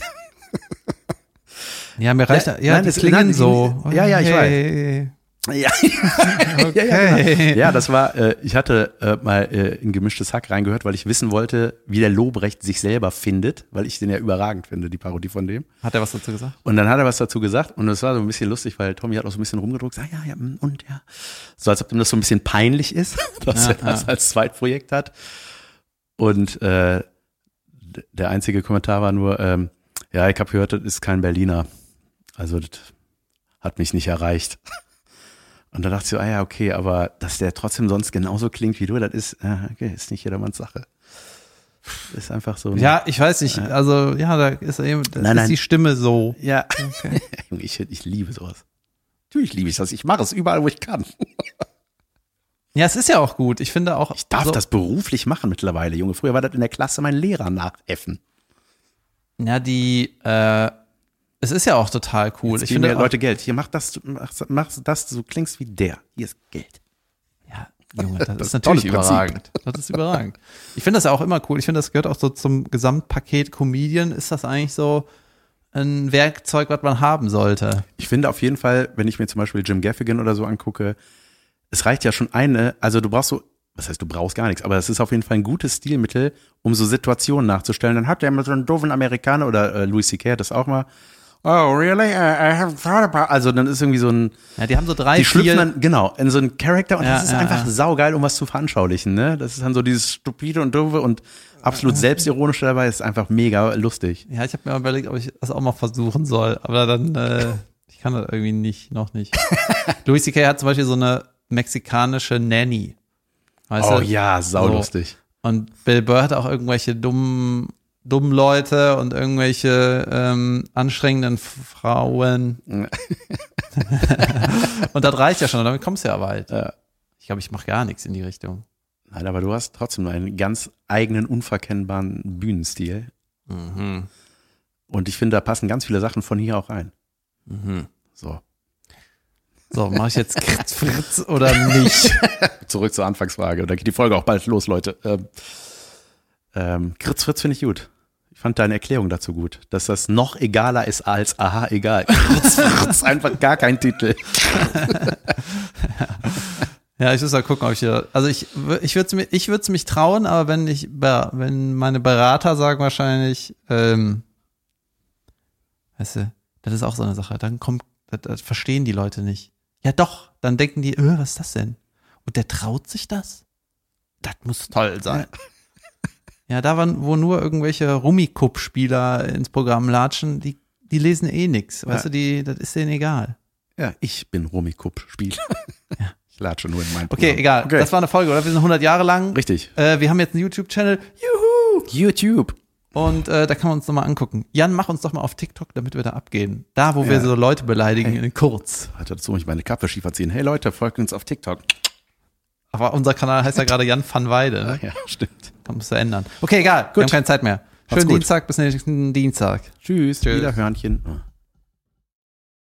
Ja, mir reicht, Ja, ja, nein, es- klingen so. ja, ja, ich weiß. Ja, Okay. ja, das war, äh, ich hatte äh, mal äh, in gemischtes Hack reingehört, weil ich wissen wollte, wie der Lobrecht sich selber findet, weil ich den ja überragend finde, die Parodie von dem. Hat er was dazu gesagt? Und dann hat er was dazu gesagt und es war so ein bisschen lustig, weil Tommy hat auch so ein bisschen rumgedruckt, sagt, ja, ja, mm, und ja. So als ob ihm das so ein bisschen peinlich ist, dass Ja, er das ja. als Zweitprojekt hat. Und äh, der einzige Kommentar war nur, ähm, ja, ich habe gehört, das ist kein Berliner. Also das hat mich nicht erreicht. Und da dachte ich so, ah ja, okay, aber dass der trotzdem sonst genauso klingt wie du, das ist, okay, ist nicht jedermanns Sache. Ist einfach so. ein- Ja, ich weiß nicht. Also, ja, da ist eben, da Nein, ist nein. die Stimme so. Ja. Okay. Ich, ich liebe sowas. Natürlich liebe ich das. Ich mache es überall, wo ich kann. Ja, es ist ja auch gut. Ich finde auch. Ich darf so, das beruflich machen mittlerweile, Junge. Früher war das in der Klasse mein Lehrer nachäffen. Ja, die, äh, es ist ja auch total cool. Jetzt ich finde auch, Leute Geld. Hier, mach das, mach, mach das, du klingst wie der. Hier ist Geld. Ja, Junge, das, Das ist natürlich überragend. Das ist überragend. Ich finde das ja auch immer cool. Ich finde, das gehört auch so zum Gesamtpaket Comedian. Ist das eigentlich so ein Werkzeug, was man haben sollte? Ich finde auf jeden Fall, wenn ich mir zum Beispiel Jim Gaffigan oder so angucke, es reicht ja schon eine, also du brauchst so, was heißt, du brauchst gar nichts, aber es ist auf jeden Fall ein gutes Stilmittel, um so Situationen nachzustellen. Dann habt ihr immer so einen doofen Amerikaner oder äh, Louis C.K. hat das auch mal. Oh, really? I, I haven't thought about. Also dann ist irgendwie so ein, Ja, die haben so drei, die schlüpfen dann, genau, in so einen Charakter und Ja, das ist ja, einfach ja. saugeil, um was zu veranschaulichen, ne? Das ist dann so dieses stupide und doofe und absolut selbstironische dabei, ist einfach mega lustig. Ja, ich habe mir mal überlegt, ob ich das auch mal versuchen soll. Aber dann, äh, ich kann das irgendwie nicht, noch nicht. Louis C.K. hat zum Beispiel so eine mexikanische Nanny. Weißt Oh du? ja, saulustig. Und Bill Burr hat auch irgendwelche dummen, dummen Leute und irgendwelche ähm, anstrengenden Frauen. und das reicht ja schon, damit kommst du ja bald. Ja. Ich glaube, ich mache gar nichts in die Richtung. Nein, aber du hast trotzdem einen ganz eigenen, unverkennbaren Bühnenstil. Mhm. Und ich finde, da passen ganz viele Sachen von hier auch rein. Mhm. So. So, mache ich jetzt Kritz Fritz oder nicht? Zurück zur Anfangsfrage. Da geht die Folge auch bald los, Leute. Ähm, ähm, Kritz Fritz finde ich gut. Ich fand deine Erklärung dazu gut, dass das noch egaler ist als aha, egal. Kritz Fritz, einfach gar kein Titel. Ja, ich muss mal gucken, ob ich hier, also ich, ich würde es mir, ich würde es mich trauen, aber wenn ich, wenn meine Berater sagen wahrscheinlich, ähm, weißt du, das ist auch so eine Sache, dann kommt, das, das verstehen die Leute nicht. Ja doch, dann denken die, äh, was ist das denn? Und der traut sich das? Das muss toll sein. Ja, da waren, wo nur irgendwelche Rummikub-Spieler ins Programm latschen, die, die lesen eh nix. Weißt Ja. du, die, das ist denen egal. Ja, ich bin Rummikub-Spieler. Ich latsche nur in mein Okay, Programm. egal. Okay. Das war eine Folge, oder? Wir sind 100 Jahre lang. Richtig. Äh, wir haben jetzt einen YouTube-Channel. Juhu! YouTube. Und äh, da kann man uns nochmal angucken. Jan, mach uns doch mal auf TikTok, damit wir da abgehen. Da, wo wir Ja. so Leute beleidigen, in kurz. Warte, dazu muss ich meine Kappe schief ziehen. Hey Leute, folgt uns auf TikTok. Aber unser Kanal heißt ja gerade Jan van Weide. Ne? Ja, stimmt. Kann musst du ändern. Okay, egal. Wir Gut. haben keine Zeit mehr. Schönen gut. Dienstag, bis nächsten Dienstag. Tschüss. Tschüss. Wieder Hörnchen.